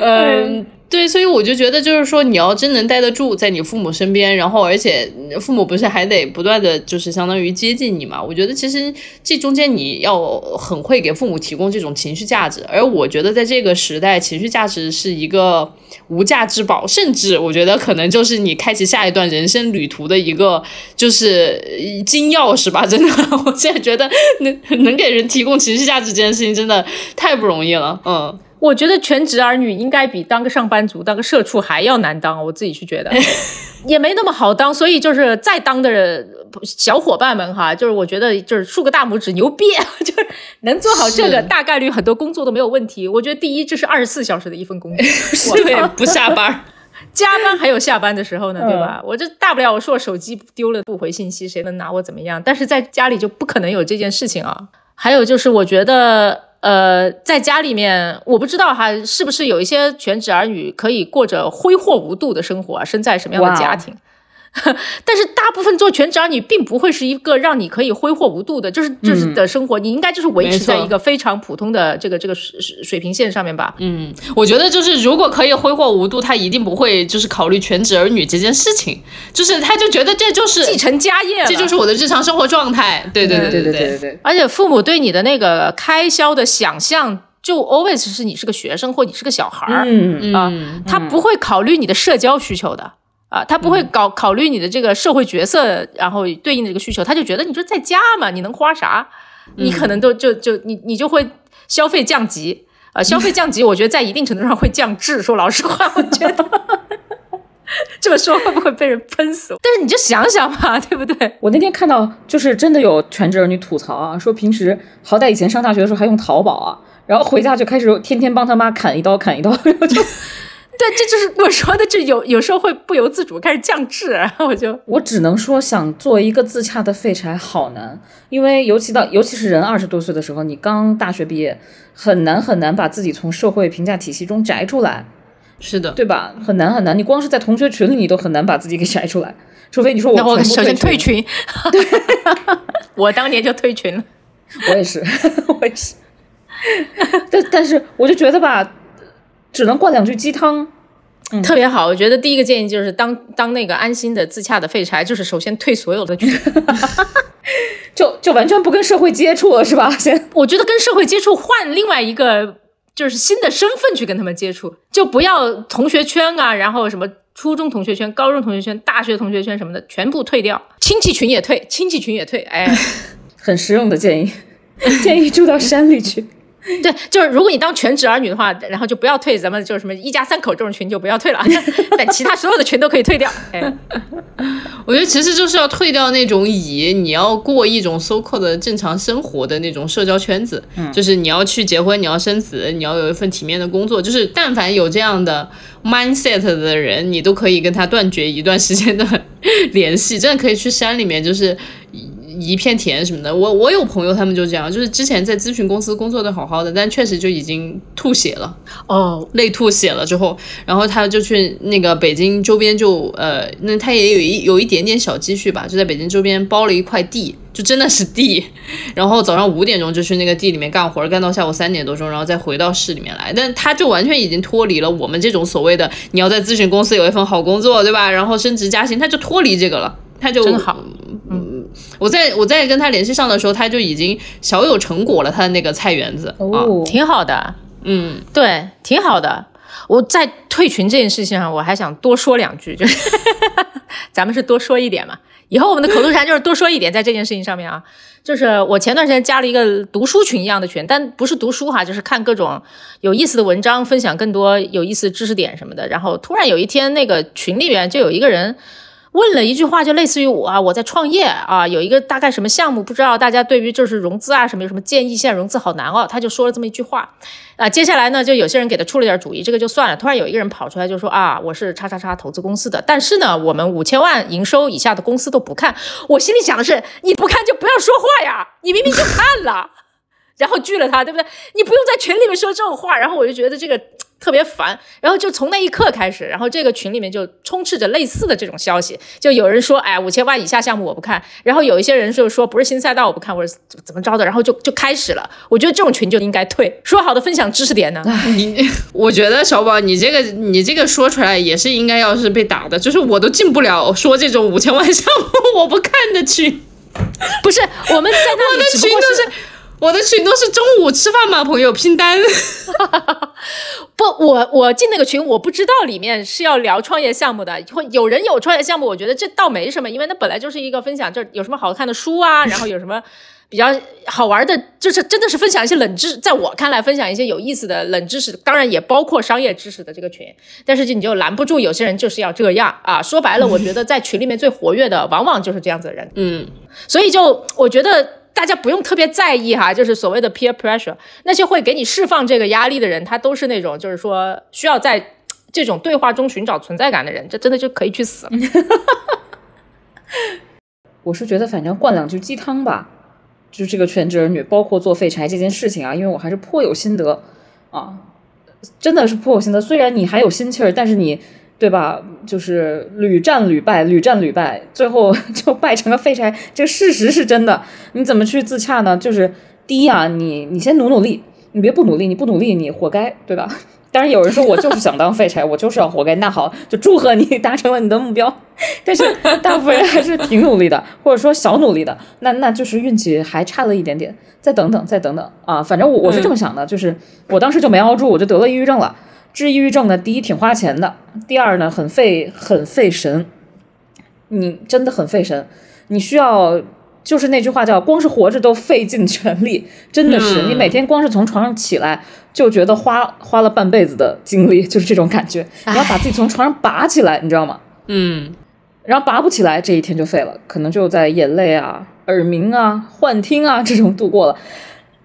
嗯，对，所以我就觉得，就是说，你要真能待得住在你父母身边，然后而且父母不是还得不断的就是相当于接近你嘛？我觉得其实这中间你要很会给父母提供这种情绪价值，而我觉得在这个时代，情绪价值是一个无价之宝，甚至我觉得可能就是你开启下一段人生旅途的一个就是金钥匙吧。真的，[laughs] 我现在觉得能能给人提供情绪价值这件事情真的太不容易了。嗯。我觉得全职儿女应该比当个上班族、当个社畜还要难当，我自己是觉得，[laughs] 也没那么好当。所以就是在当的小伙伴们哈，就是我觉得就是竖个大拇指，牛逼！[laughs] 就是能做好这个，大概率很多工作都没有问题。我觉得第一，这是二十四小时的一份工作，[laughs] 对，不下班。加班还有下班的时候呢，对吧？我这大不了我说我手机丢了不回信息，谁能拿我怎么样？但是在家里就不可能有这件事情啊。还有就是我觉得。呃，在家里面，我不知道哈，是不是有一些全职儿女可以过着挥霍无度的生活啊？生在什么样的家庭？[laughs] 但是大部分做全职儿女，并不会是一个让你可以挥霍无度的，就是就是的生活。你应该就是维持在一个非常普通的这个这个水水平线上面吧？嗯，我觉得就是如果可以挥霍无度，他一定不会就是考虑全职儿女这件事情，就是他就觉得这就是继承家业，这就是我的日常生活状态。对对对对对对对。而且父母对你的那个开销的想象，就 always 是你是个学生或你是个小孩儿，嗯啊，他不会考虑你的社交需求的。啊，他不会搞考虑你的这个社会角色，然后对应的这个需求，他就觉得你说在家嘛，你能花啥？你可能都就就你你就会消费降级啊，消费降级，我觉得在一定程度上会降智。说老实话，我觉得 [laughs] 这么说会不会被人喷死？但是你就想想吧，对不对？我那天看到就是真的有全职儿女吐槽啊，说平时好歹以前上大学的时候还用淘宝啊，然后回家就开始天天帮他妈砍一刀砍一刀，然后就。[laughs] 对，这就是我说的，这有有时候会不由自主开始降智，然 [laughs] 后我就我只能说，想做一个自洽的废柴好难，因为尤其到尤其是人二十多岁的时候，你刚大学毕业，很难很难把自己从社会评价体系中摘出来，是的，对吧？很难很难，你光是在同学群里，你都很难把自己给摘出来，除非你说我那我首先退群，群，[laughs] 我当年就退群了。我也是，我也是。但但是我就觉得吧，只能灌两句鸡汤。特别好，我觉得第一个建议就是当当那个安心的自洽的废柴，就是首先退所有的群，[laughs] 就就完全不跟社会接触了，是吧？[laughs] 先我觉得跟社会接触换另外一个就是新的身份去跟他们接触，就不要同学圈啊，然后什么初中同学圈、高中同学圈、大学同学圈什么的全部退掉，亲戚群也退，亲戚群也退，哎，[laughs] 很实用的建议，建议住到山里去。[laughs] 对，就是如果你当全职儿女的话，然后就不要退咱们就是什么一家三口这种群就不要退了，[laughs] 但其他所有的群都可以退掉。哎，我觉得其实就是要退掉那种以你要过一种 so called 的正常生活的那种社交圈子，就是你要去结婚，你要生子，你要有一份体面的工作，就是但凡有这样的 mindset 的人，你都可以跟他断绝一段时间的 [laughs] 联系，真的可以去山里面，就是。一片田什么的，我我有朋友，他们就这样，就是之前在咨询公司工作的好好的，但确实就已经吐血了，哦，累吐血了之后，然后他就去那个北京周边就呃，那他也有一有一点点小积蓄吧，就在北京周边包了一块地，就真的是地，[laughs] 然后早上五点钟就去那个地里面干活，干到下午三点多钟，然后再回到市里面来，但他就完全已经脱离了我们这种所谓的你要在咨询公司有一份好工作，对吧？然后升职加薪，他就脱离这个了，他就真好，嗯。我在我在跟他联系上的时候，他就已经小有成果了，他的那个菜园子哦，挺好的，嗯，对，挺好的。我在退群这件事情上，我还想多说两句，就是 [laughs] 咱们是多说一点嘛。以后我们的口头禅就是多说一点，在这件事情上面啊，就是我前段时间加了一个读书群一样的群，但不是读书哈，就是看各种有意思的文章，分享更多有意思的知识点什么的。然后突然有一天，那个群里面就有一个人。问了一句话，就类似于我啊，我在创业啊，有一个大概什么项目，不知道大家对于就是融资啊什么有什么建议？现在融资好难哦，他就说了这么一句话啊。接下来呢，就有些人给他出了点主意，这个就算了。突然有一个人跑出来就说啊，我是叉叉叉投资公司的，但是呢，我们五千万营收以下的公司都不看。我心里想的是，你不看就不要说话呀，你明明就看了，然后拒了他，对不对？你不用在群里面说这种话。然后我就觉得这个。特别烦，然后就从那一刻开始，然后这个群里面就充斥着类似的这种消息，就有人说，哎，五千万以下项目我不看，然后有一些人就说不是新赛道我不看，或者怎么着的，然后就就开始了。我觉得这种群就应该退。说好的分享知识点呢？你，我觉得小宝，你这个你这个说出来也是应该要是被打的，就是我都进不了说这种五千万项目我不看的群，不是我们在那里群都是。我的群都是中午吃饭吗？朋友拼单，[laughs] 不，我我进那个群，我不知道里面是要聊创业项目的，会有人有创业项目，我觉得这倒没什么，因为那本来就是一个分享，就 [laughs] 有什么好看的书啊，然后有什么比较好玩的，就是真的是分享一些冷知识，在我看来，分享一些有意思的冷知识，当然也包括商业知识的这个群，但是你就拦不住有些人就是要这样啊，说白了，我觉得在群里面最活跃的，往往就是这样子的人，嗯，所以就我觉得。大家不用特别在意哈，就是所谓的 peer pressure，那些会给你释放这个压力的人，他都是那种就是说需要在这种对话中寻找存在感的人，这真的就可以去死。[laughs] 我是觉得反正灌两句鸡汤吧，就这个全职儿女，包括做废柴这件事情啊，因为我还是颇有心得啊，真的是颇有心得。虽然你还有心气儿，但是你。对吧？就是屡战屡败，屡战屡败，最后 [laughs] 就败成了废柴。这个事实是真的。你怎么去自洽呢？就是第一啊，你你先努努力，你别不努力，你不努力你活该，对吧？[laughs] 当然有人说我就是想当废柴，我就是要活该。那好，就祝贺你达成了你的目标。但是大部分人还是挺努力的，或者说小努力的，那那就是运气还差了一点点。再等等，再等等啊！反正我我是这么想的，就是我当时就没熬住，我就得了抑郁症了。治抑郁症呢，第一挺花钱的，第二呢很费很费神，你真的很费神，你需要就是那句话叫光是活着都费尽全力，真的是你每天光是从床上起来就觉得花花了半辈子的精力，就是这种感觉，你要把自己从床上拔起来，你知道吗？嗯，然后拔不起来，这一天就废了，可能就在眼泪啊、耳鸣啊、幻听啊这种度过了。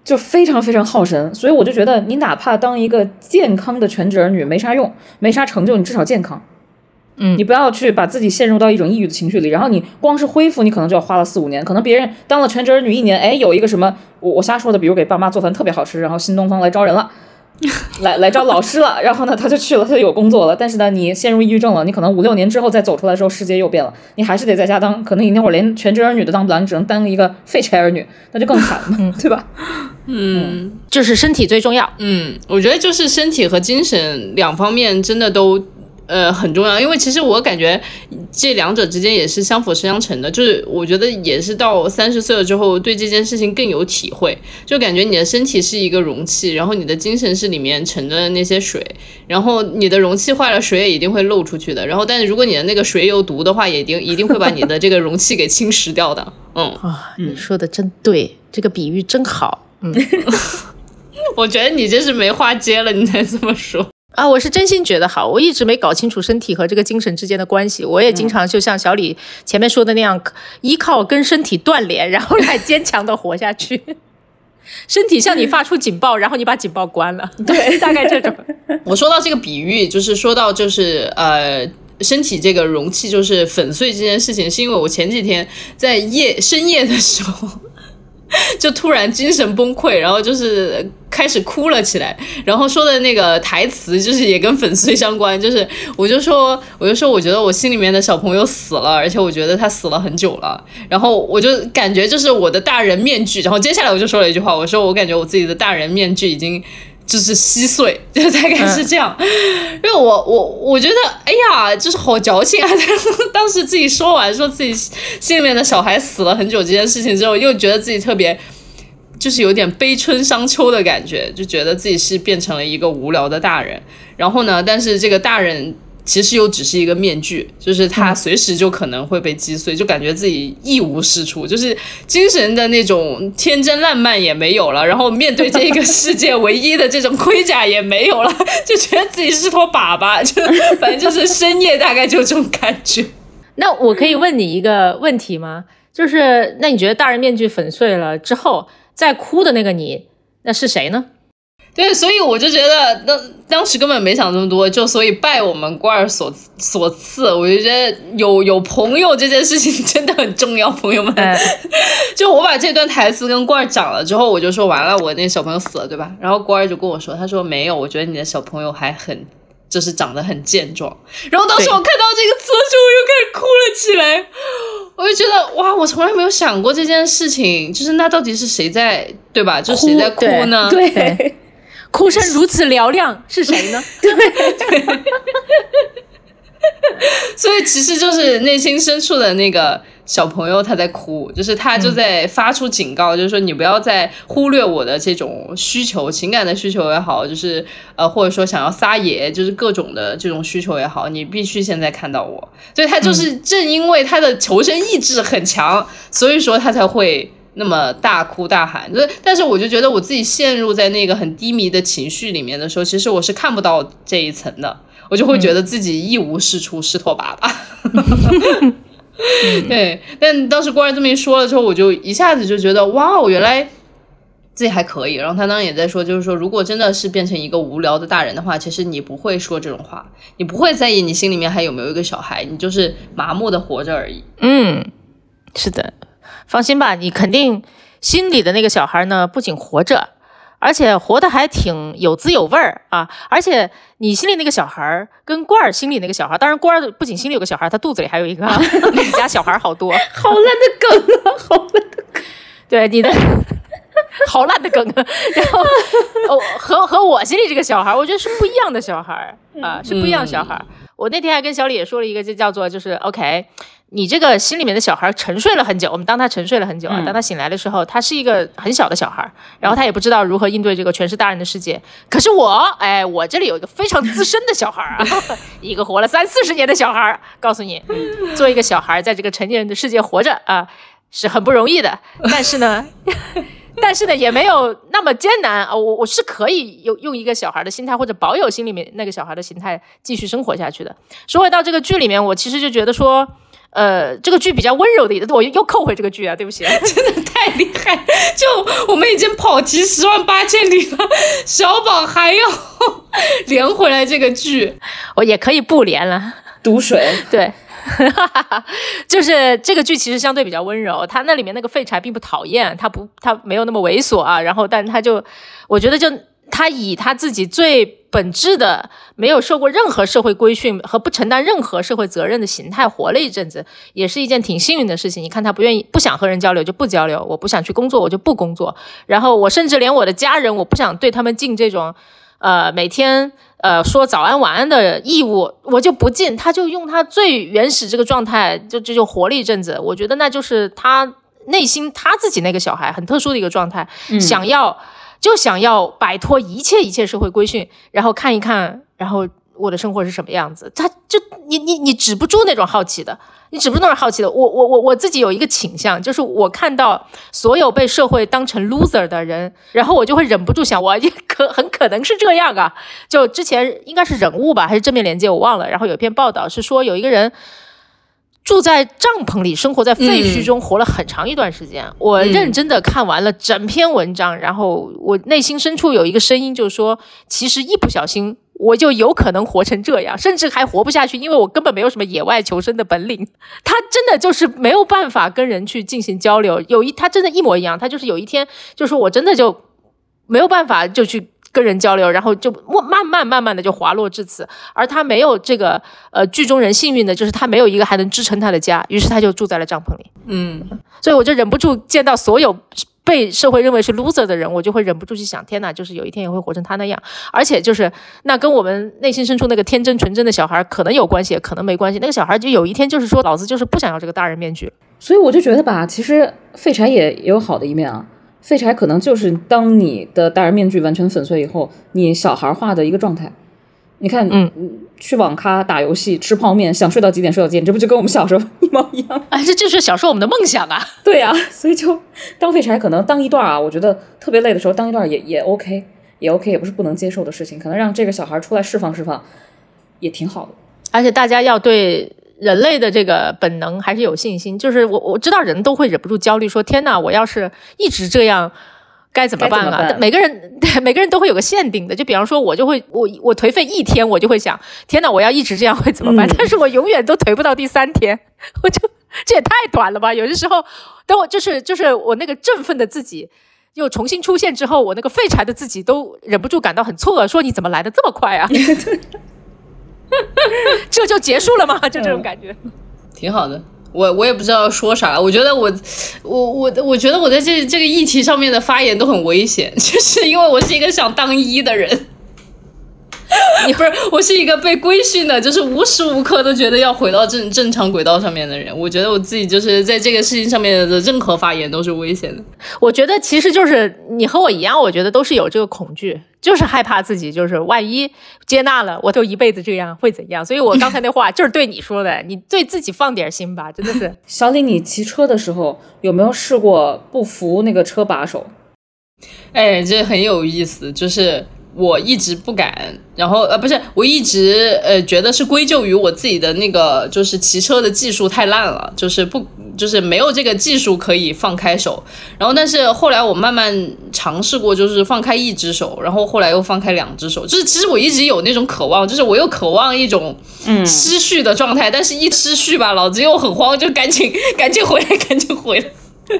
就非常非常耗神。所以我就觉得，你哪怕当一个健康的全职儿女没啥用，没啥成就，你至少健康。嗯你不要去把自己陷入到一种抑郁的情绪里，然后你光是恢复，你可能就要花了四五年。可能别人当了全职儿女一年，哎，有一个什么，我我瞎说的，比如给爸妈做饭特别好吃，然后新东方来招人了。[laughs] 来来招老师了，然后呢，他就去了，他就有工作了。但是呢，你陷入抑郁症了，你可能五六年之后再走出来的时候，世界又变了，你还是得在家当，可能你那会儿连全职儿女都当不了，你只能当一个废柴儿女，那就更惨了，[laughs] 对吧？嗯就是身体最重要。嗯，我觉得就是身体和精神两方面真的都。呃，很重要，因为其实我感觉这两者之间也是相辅相成的。就是我觉得也是到三十岁了之后，对这件事情更有体会，就感觉你的身体是一个容器，然后你的精神是里面盛着的那些水，然后你的容器坏了，水也一定会漏出去的。然后，但是如果你的那个水有毒的话，也一定一定会把你的这个容器给侵蚀掉的。嗯，啊，你说的真对，这个比喻真好。嗯 [laughs] 我觉得你这是没话接了，你才这么说。啊，我是真心觉得好，我一直没搞清楚身体和这个精神之间的关系。我也经常就像小李前面说的那样，依靠跟身体断联，然后来坚强的活下去。[laughs] 身体向你发出警报，然后你把警报关了。对，大概这种。[laughs] 我说到这个比喻，就是说到就是呃。身体这个容器就是粉碎这件事情，是因为我前几天在夜深夜的时候，[laughs] 就突然精神崩溃，然后就是开始哭了起来，然后说的那个台词就是也跟粉碎相关，就是我就说我就说我觉得我心里面的小朋友死了，而且我觉得他死了很久了，然后我就感觉就是我的大人面具，然后接下来我就说了一句话，我说我感觉我自己的大人面具已经。就是稀碎，[laughs] 就大概是这样。因为我我我觉得，哎呀，就是好矫情啊！[laughs] 当时自己说完说自己心里面的小孩死了很久这件事情之后，又觉得自己特别，就是有点悲春伤秋的感觉，就觉得自己是变成了一个无聊的大人。然后呢，但是这个大人。其实又只是一个面具，就是他随时就可能会被击碎，就感觉自己一无是处，就是精神的那种天真烂漫也没有了，然后面对这个世界唯一的这种盔甲也没有了，[laughs] 就觉得自己是坨粑粑，就反正就是深夜大概就这种感觉。那我可以问你一个问题吗？就是那你觉得大人面具粉碎了之后，在哭的那个你，那是谁呢？对，所以我就觉得当当时根本没想这么多，就所以拜我们官儿所所赐，我就觉得有有朋友这件事情真的很重要，朋友们。嗯 [laughs] 就我把这段台词跟官儿讲了之后，我就说完了，我那小朋友死了，对吧？然后官儿就跟我说，他说没有，我觉得你的小朋友还很。就是长得很健壮，然后当时我看到这个词的时候，我又开始哭了起来。我就觉得哇，我从来没有想过这件事情，就是那到底是谁在对吧？就谁在哭呢？对对哭声如此嘹亮，是谁呢？[laughs] 对 [laughs] 所以其实就是内心深处的那个小朋友他在哭，就是他就在发出警告，就是说你不要再忽略我的这种需求，情感的需求也好，就是呃或者说想要撒野，就是各种的这种需求也好，你必须现在看到我。所以他就是正因为他的求生意志很强，所以说他才会。那么大哭大喊，就是，但是我就觉得我自己陷入在那个很低迷的情绪里面的时候，其实我是看不到这一层的，我就会觉得自己一无是处，是坨粑粑。[laughs] 对，但当时官儿这么一说了之后，我就一下子就觉得，哇，我原来自己还可以。然后他当时也在说，就是说，如果真的是变成一个无聊的大人的话，其实你不会说这种话，你不会在意你心里面还有没有一个小孩，你就是麻木的活着而已。嗯，是的，放心吧，你肯定心里的那个小孩呢，不仅活着，而且活得还挺有滋有味儿啊！而且你心里那个小孩儿跟罐儿心里那个小孩儿，当然罐儿不仅心里有个小孩儿，他肚子里还有一个啊，[laughs] 你家小孩儿好多，好烂的梗啊，好烂的梗。对你的。[laughs] 好烂的梗啊！然后，哦，和和我心里这个小孩儿，我觉得是不一样的小孩儿啊，是不一样的小孩儿。我那天还跟小李也说了一个，就叫做就是 OK，你这个心里面的小孩沉睡了很久，我们当他沉睡了很久啊，当他醒来的时候，他是一个很小的小孩，然后他也不知道如何应对这个全是大人的世界。可是我，哎，我这里有一个非常资深的小孩啊，[laughs] 一个活了三四十年的小孩，告诉你，做一个小孩在这个成年人的世界活着啊，是很不容易的。但是呢。[laughs] 但是呢，也没有那么艰难啊！我我是可以用用一个小孩的心态，或者保有心里面那个小孩的心态继续生活下去的。说回到这个剧里面，我其实就觉得说，呃，这个剧比较温柔的我又扣回这个剧啊，对不起。[laughs] 真的太厉害！就我们已经跑题十万八千里了，小宝还要连回来这个剧，我也可以不连了。毒水，[laughs] 对，[laughs] 就是这个剧其实相对比较温柔，他那里面那个废柴并不讨厌，他不他没有那么猥琐啊，然后但他就我觉得就他以他自己最本质的没有受过任何社会规训和不承担任何社会责任的形态活了一阵子，也是一件挺幸运的事情。你看他不愿意不想和人交流就不交流，我不想去工作我就不工作，然后我甚至连我的家人我不想对他们尽这种呃每天。呃，说早安晚安的义务，我就不尽，他就用他最原始这个状态，就这就活了一阵子。我觉得那就是他内心他自己那个小孩很特殊的一个状态，想要就想要摆脱一切一切社会规训，然后看一看，然后我的生活是什么样子。他就你你你止不住那种好奇的。你止不住那种好奇的，我我我我自己有一个倾向，就是我看到所有被社会当成 loser 的人，然后我就会忍不住想，我可很可能是这样啊。就之前应该是人物吧，还是正面连接，我忘了。然后有一篇报道是说，有一个人住在帐篷里，生活在废墟中，活了很长一段时间。我认真的看完了整篇文章，然后我内心深处有一个声音，就是说，其实一不小心。我就有可能活成这样，甚至还活不下去，因为我根本没有什么野外求生的本领。[laughs] 他真的就是没有办法跟人去进行交流。有一，他真的一模一样。他就是有一天，就是我真的就没有办法就去跟人交流，然后就慢慢慢慢的就滑落至此。而他没有这个呃剧中人幸运的就是他没有一个还能支撑他的家，于是他就住在了帐篷里。嗯，所以我就忍不住见到所有。被社会认为是 loser 的人，我就会忍不住去想：天哪，就是有一天也会活成他那样。而且就是那跟我们内心深处那个天真纯真的小孩可能有关系，可能没关系。那个小孩就有一天就是说，老子就是不想要这个大人面具。所以我就觉得吧，其实废柴也也有好的一面啊。废柴可能就是当你的大人面具完全粉碎以后，你小孩化的一个状态。你看，嗯，去网咖打游戏、吃泡面，想睡到几点睡到几点，这不就跟我们小时候一模一样？哎，这就是小时候我们的梦想啊！[laughs] 对呀，所以就当废柴，可能当一段啊，我觉得特别累的时候当一段也也 OK，也 OK，也不是不能接受的事情。可能让这个小孩出来释放释放，也挺好的。而且大家要对人类的这个本能还是有信心。就是我我知道人都会忍不住焦虑，说天哪，我要是一直这样。该怎么办啊？每个人对 [laughs] 每个人都会有个限定的，就比方说，我就会我我颓废一天，我就会想，天哪，我要一直这样会怎么办？但是我永远都颓不到第三天，[laughs] 我就这也太短了吧？有的时候，等我就是就是我那个振奋的自己又重新出现之后，我那个废柴的自己都忍不住感到很错愕，说你怎么来的这么快啊？[laughs] [laughs] 这就结束了吗？就这种感觉，挺好的。我我也不知道说啥，我觉得我我我我觉得我在这这个议题上面的发言都很危险，[laughs] 就是因为我是一个想当一的人，你 [laughs] 不是我是一个被规训的，就是无时无刻都觉得要回到正正常轨道上面的人。我觉得我自己就是在这个事情上面的任何发言都是危险的。我觉得其实就是你和我一样，我觉得都是有这个恐惧。就是害怕自己，就是万一接纳了，我就一辈子这样会怎样？所以我刚才那话 [laughs] 就是对你说的，你对自己放点心吧，真的是。小李，你骑车的时候有没有试过不扶那个车把手？哎，这很有意思，就是。我一直不敢，然后呃不是，我一直呃觉得是归咎于我自己的那个就是骑车的技术太烂了，就是不就是没有这个技术可以放开手。然后但是后来我慢慢尝试过，就是放开一只手，然后后来又放开两只手。就是其实我一直有那种渴望，就是我又渴望一种嗯失序的状态，但是一失序吧，老子又很慌，就赶紧 [laughs] 赶紧回来，赶紧回来。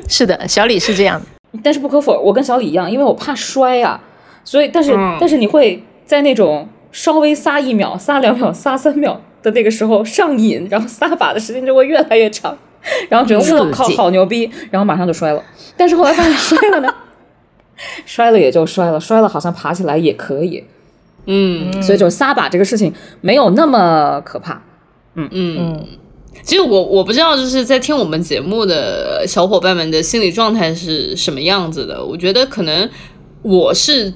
是的，小李是这样的，但是不可否认，我跟小李一样，因为我怕摔呀。所以，但是，但是你会在那种稍微撒一秒、撒两秒、撒三秒的那个时候上瘾，然后撒把的时间就会越来越长，然后觉得我靠，好牛逼，然后马上就摔了。但是后来发现摔了呢，[laughs] 摔了也就摔了，摔了好像爬起来也可以。嗯，所以就撒把这个事情没有那么可怕。嗯嗯，其实我我不知道就是在听我们节目的小伙伴们的心理状态是什么样子的。我觉得可能我是。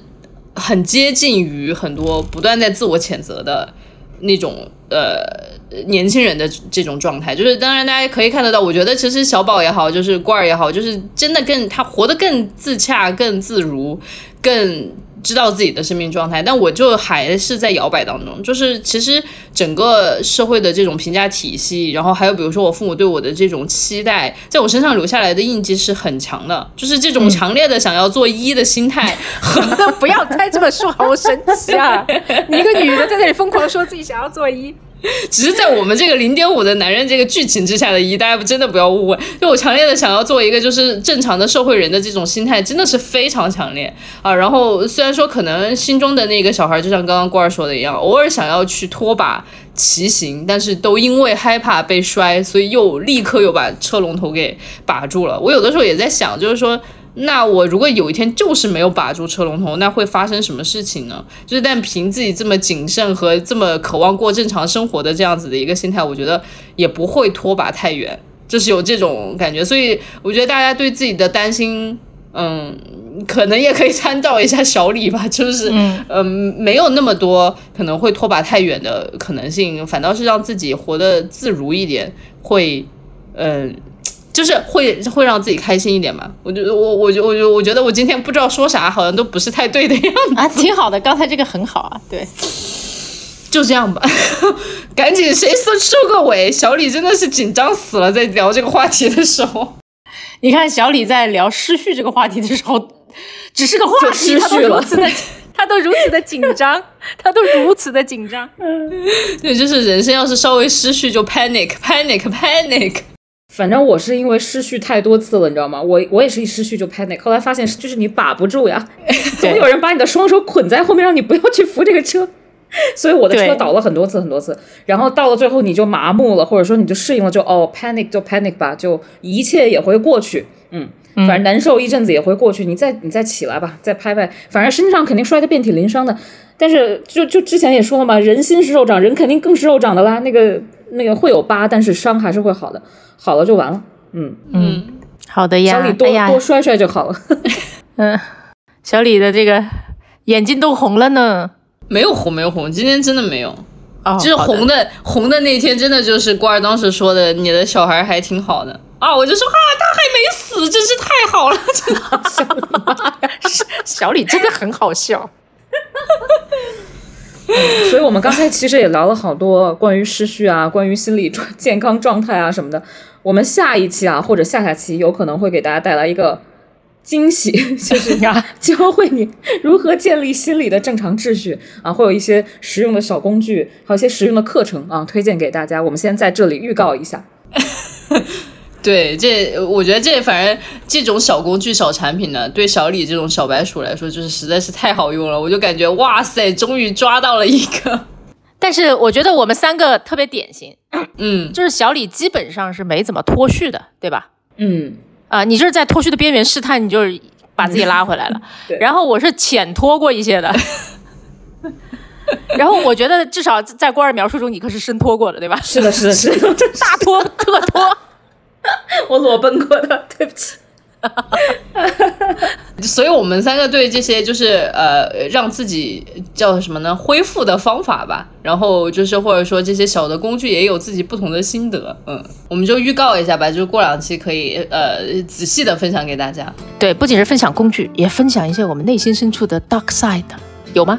很接近于很多不断在自我谴责的那种呃年轻人的这种状态，就是当然大家可以看得到，我觉得其实小宝也好，就是罐儿也好，就是真的更他活得更自洽、更自如、更知道自己的生命状态，但我就还是在摇摆当中。就是其实整个社会的这种评价体系，然后还有比如说我父母对我的这种期待，在我身上留下来的印记是很强的。就是这种强烈的想要做一的心态，[laughs] 不要再这么说，好神奇啊！[laughs] 你一个女的在那里疯狂说自己想要做医。[laughs] 只是在我们这个零点五的男人这个剧情之下的一，大家真的不要误会。就我强烈的想要做一个就是正常的社会人的这种心态，真的是非常强烈啊。然后虽然说可能心中的那个小孩，就像刚刚官儿说的一样，偶尔想要去拖把骑行，但是都因为害怕被摔，所以又立刻又把车龙头给把住了。我有的时候也在想，就是说。那我如果有一天就是没有把住车龙头，那会发生什么事情呢？就是但凭自己这么谨慎和这么渴望过正常生活的这样子的一个心态，我觉得也不会拖把太远，就是有这种感觉。所以我觉得大家对自己的担心，嗯，可能也可以参照一下小李吧，就是嗯，没有那么多可能会拖把太远的可能性，反倒是让自己活得自如一点，会，嗯。就是会会让自己开心一点嘛？我觉得我我觉我觉我觉得我今天不知道说啥，好像都不是太对的样子啊，[laughs] 挺好的，刚才这个很好啊，对，就这样吧，[laughs] 赶紧谁收收个尾？小李真的是紧张死了，在聊这个话题的时候，[laughs] 你看小李在聊失序这个话题的时候，只是个话题，他都如此的，他都如此的紧张，他都如此的紧张，对，就是人生要是稍微失序就 panic panic panic。反正我是因为失序太多次了，你知道吗？我我也是一失序就 panic，后来发现就是你把不住呀，[laughs] 总有人把你的双手捆在后面，让你不要去扶这个车，[laughs] 所以我的车倒了很多次很多次，然后到了最后你就麻木了，或者说你就适应了，就哦 panic 就 panic 吧，就一切也会过去，嗯，反正难受一阵子也会过去，你再你再起来吧，再拍拍，反正身上肯定摔得遍体鳞伤的，但是就就之前也说了嘛，人心是肉长，人肯定更是肉长的啦，那个那个会有疤，但是伤还是会好的。好了就完了，嗯嗯，好的呀，小李多多摔摔就好了，[laughs] 嗯，小李的这个眼睛都红了呢，没有红没有红，今天真的没有，哦，就是红的红的那天真的就是官儿当时说的，你的小孩还挺好的啊，我就说啊，他还没死，真是太好了，[laughs] 真的，小李真的很好笑。[laughs] 所以，我们刚才其实也聊了好多关于失序啊，关于心理状健康状态啊什么的。我们下一期啊，或者下下期，有可能会给大家带来一个惊喜，[laughs] 就是呀，教会你如何建立心理的正常秩序啊，会有一些实用的小工具，还有一些实用的课程啊，推荐给大家。我们先在这里预告一下。对，这我觉得这反正这种小工具、小产品呢，对小李这种小白鼠来说，就是实在是太好用了。我就感觉哇塞，终于抓到了一个。但是我觉得我们三个特别典型，嗯，就是小李基本上是没怎么脱序的，对吧？嗯，啊，你就是在脱序的边缘试探，你就是把自己拉回来了。[laughs] 对。然后我是浅脱过一些的，[laughs] 然后我觉得至少在官儿描述中，你可是深脱过的，对吧？是的，是的，是的，[laughs] 大脱特脱。[laughs] 我裸奔过的，对不起。[laughs] 所以，我们三个对这些就是呃，让自己叫什么呢？恢复的方法吧。然后就是或者说这些小的工具也有自己不同的心得。嗯，我们就预告一下吧，就是过两期可以呃仔细的分享给大家。对，不仅是分享工具，也分享一些我们内心深处的 dark side，有吗？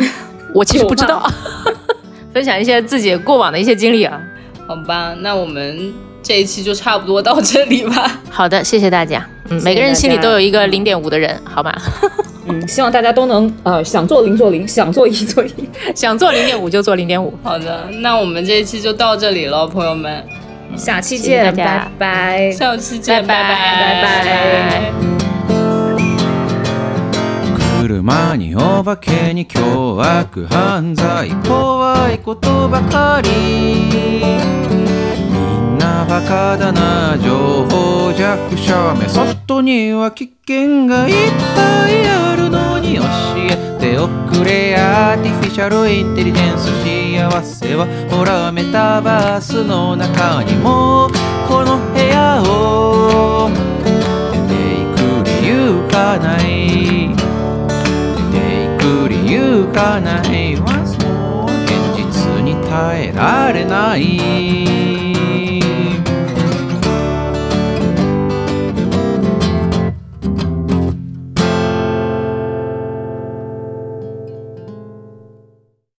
[laughs] 我其实不知道。分享一些自己过往的一些经历啊。好吧，那我们。这一期就差不多到这里吧。[laughs] 好的，谢谢大家。嗯，每个人心里都有一个零点五的人，好吗？[laughs] 嗯，希望大家都能呃，想做零做零，想做一做一，想做零点五就做零点五。[laughs] 好的，那我们这一期就到这里了，朋友们，下期见，拜拜。下期见，拜拜，拜拜。バカだな情報弱者め外には危険がいっぱいあるのに教えておくれアーティフィシャルインテリジェンス幸せはほらメタバースの中にもこの部屋を出ていく理由がない。出ていく理由がない。現実に耐えられない。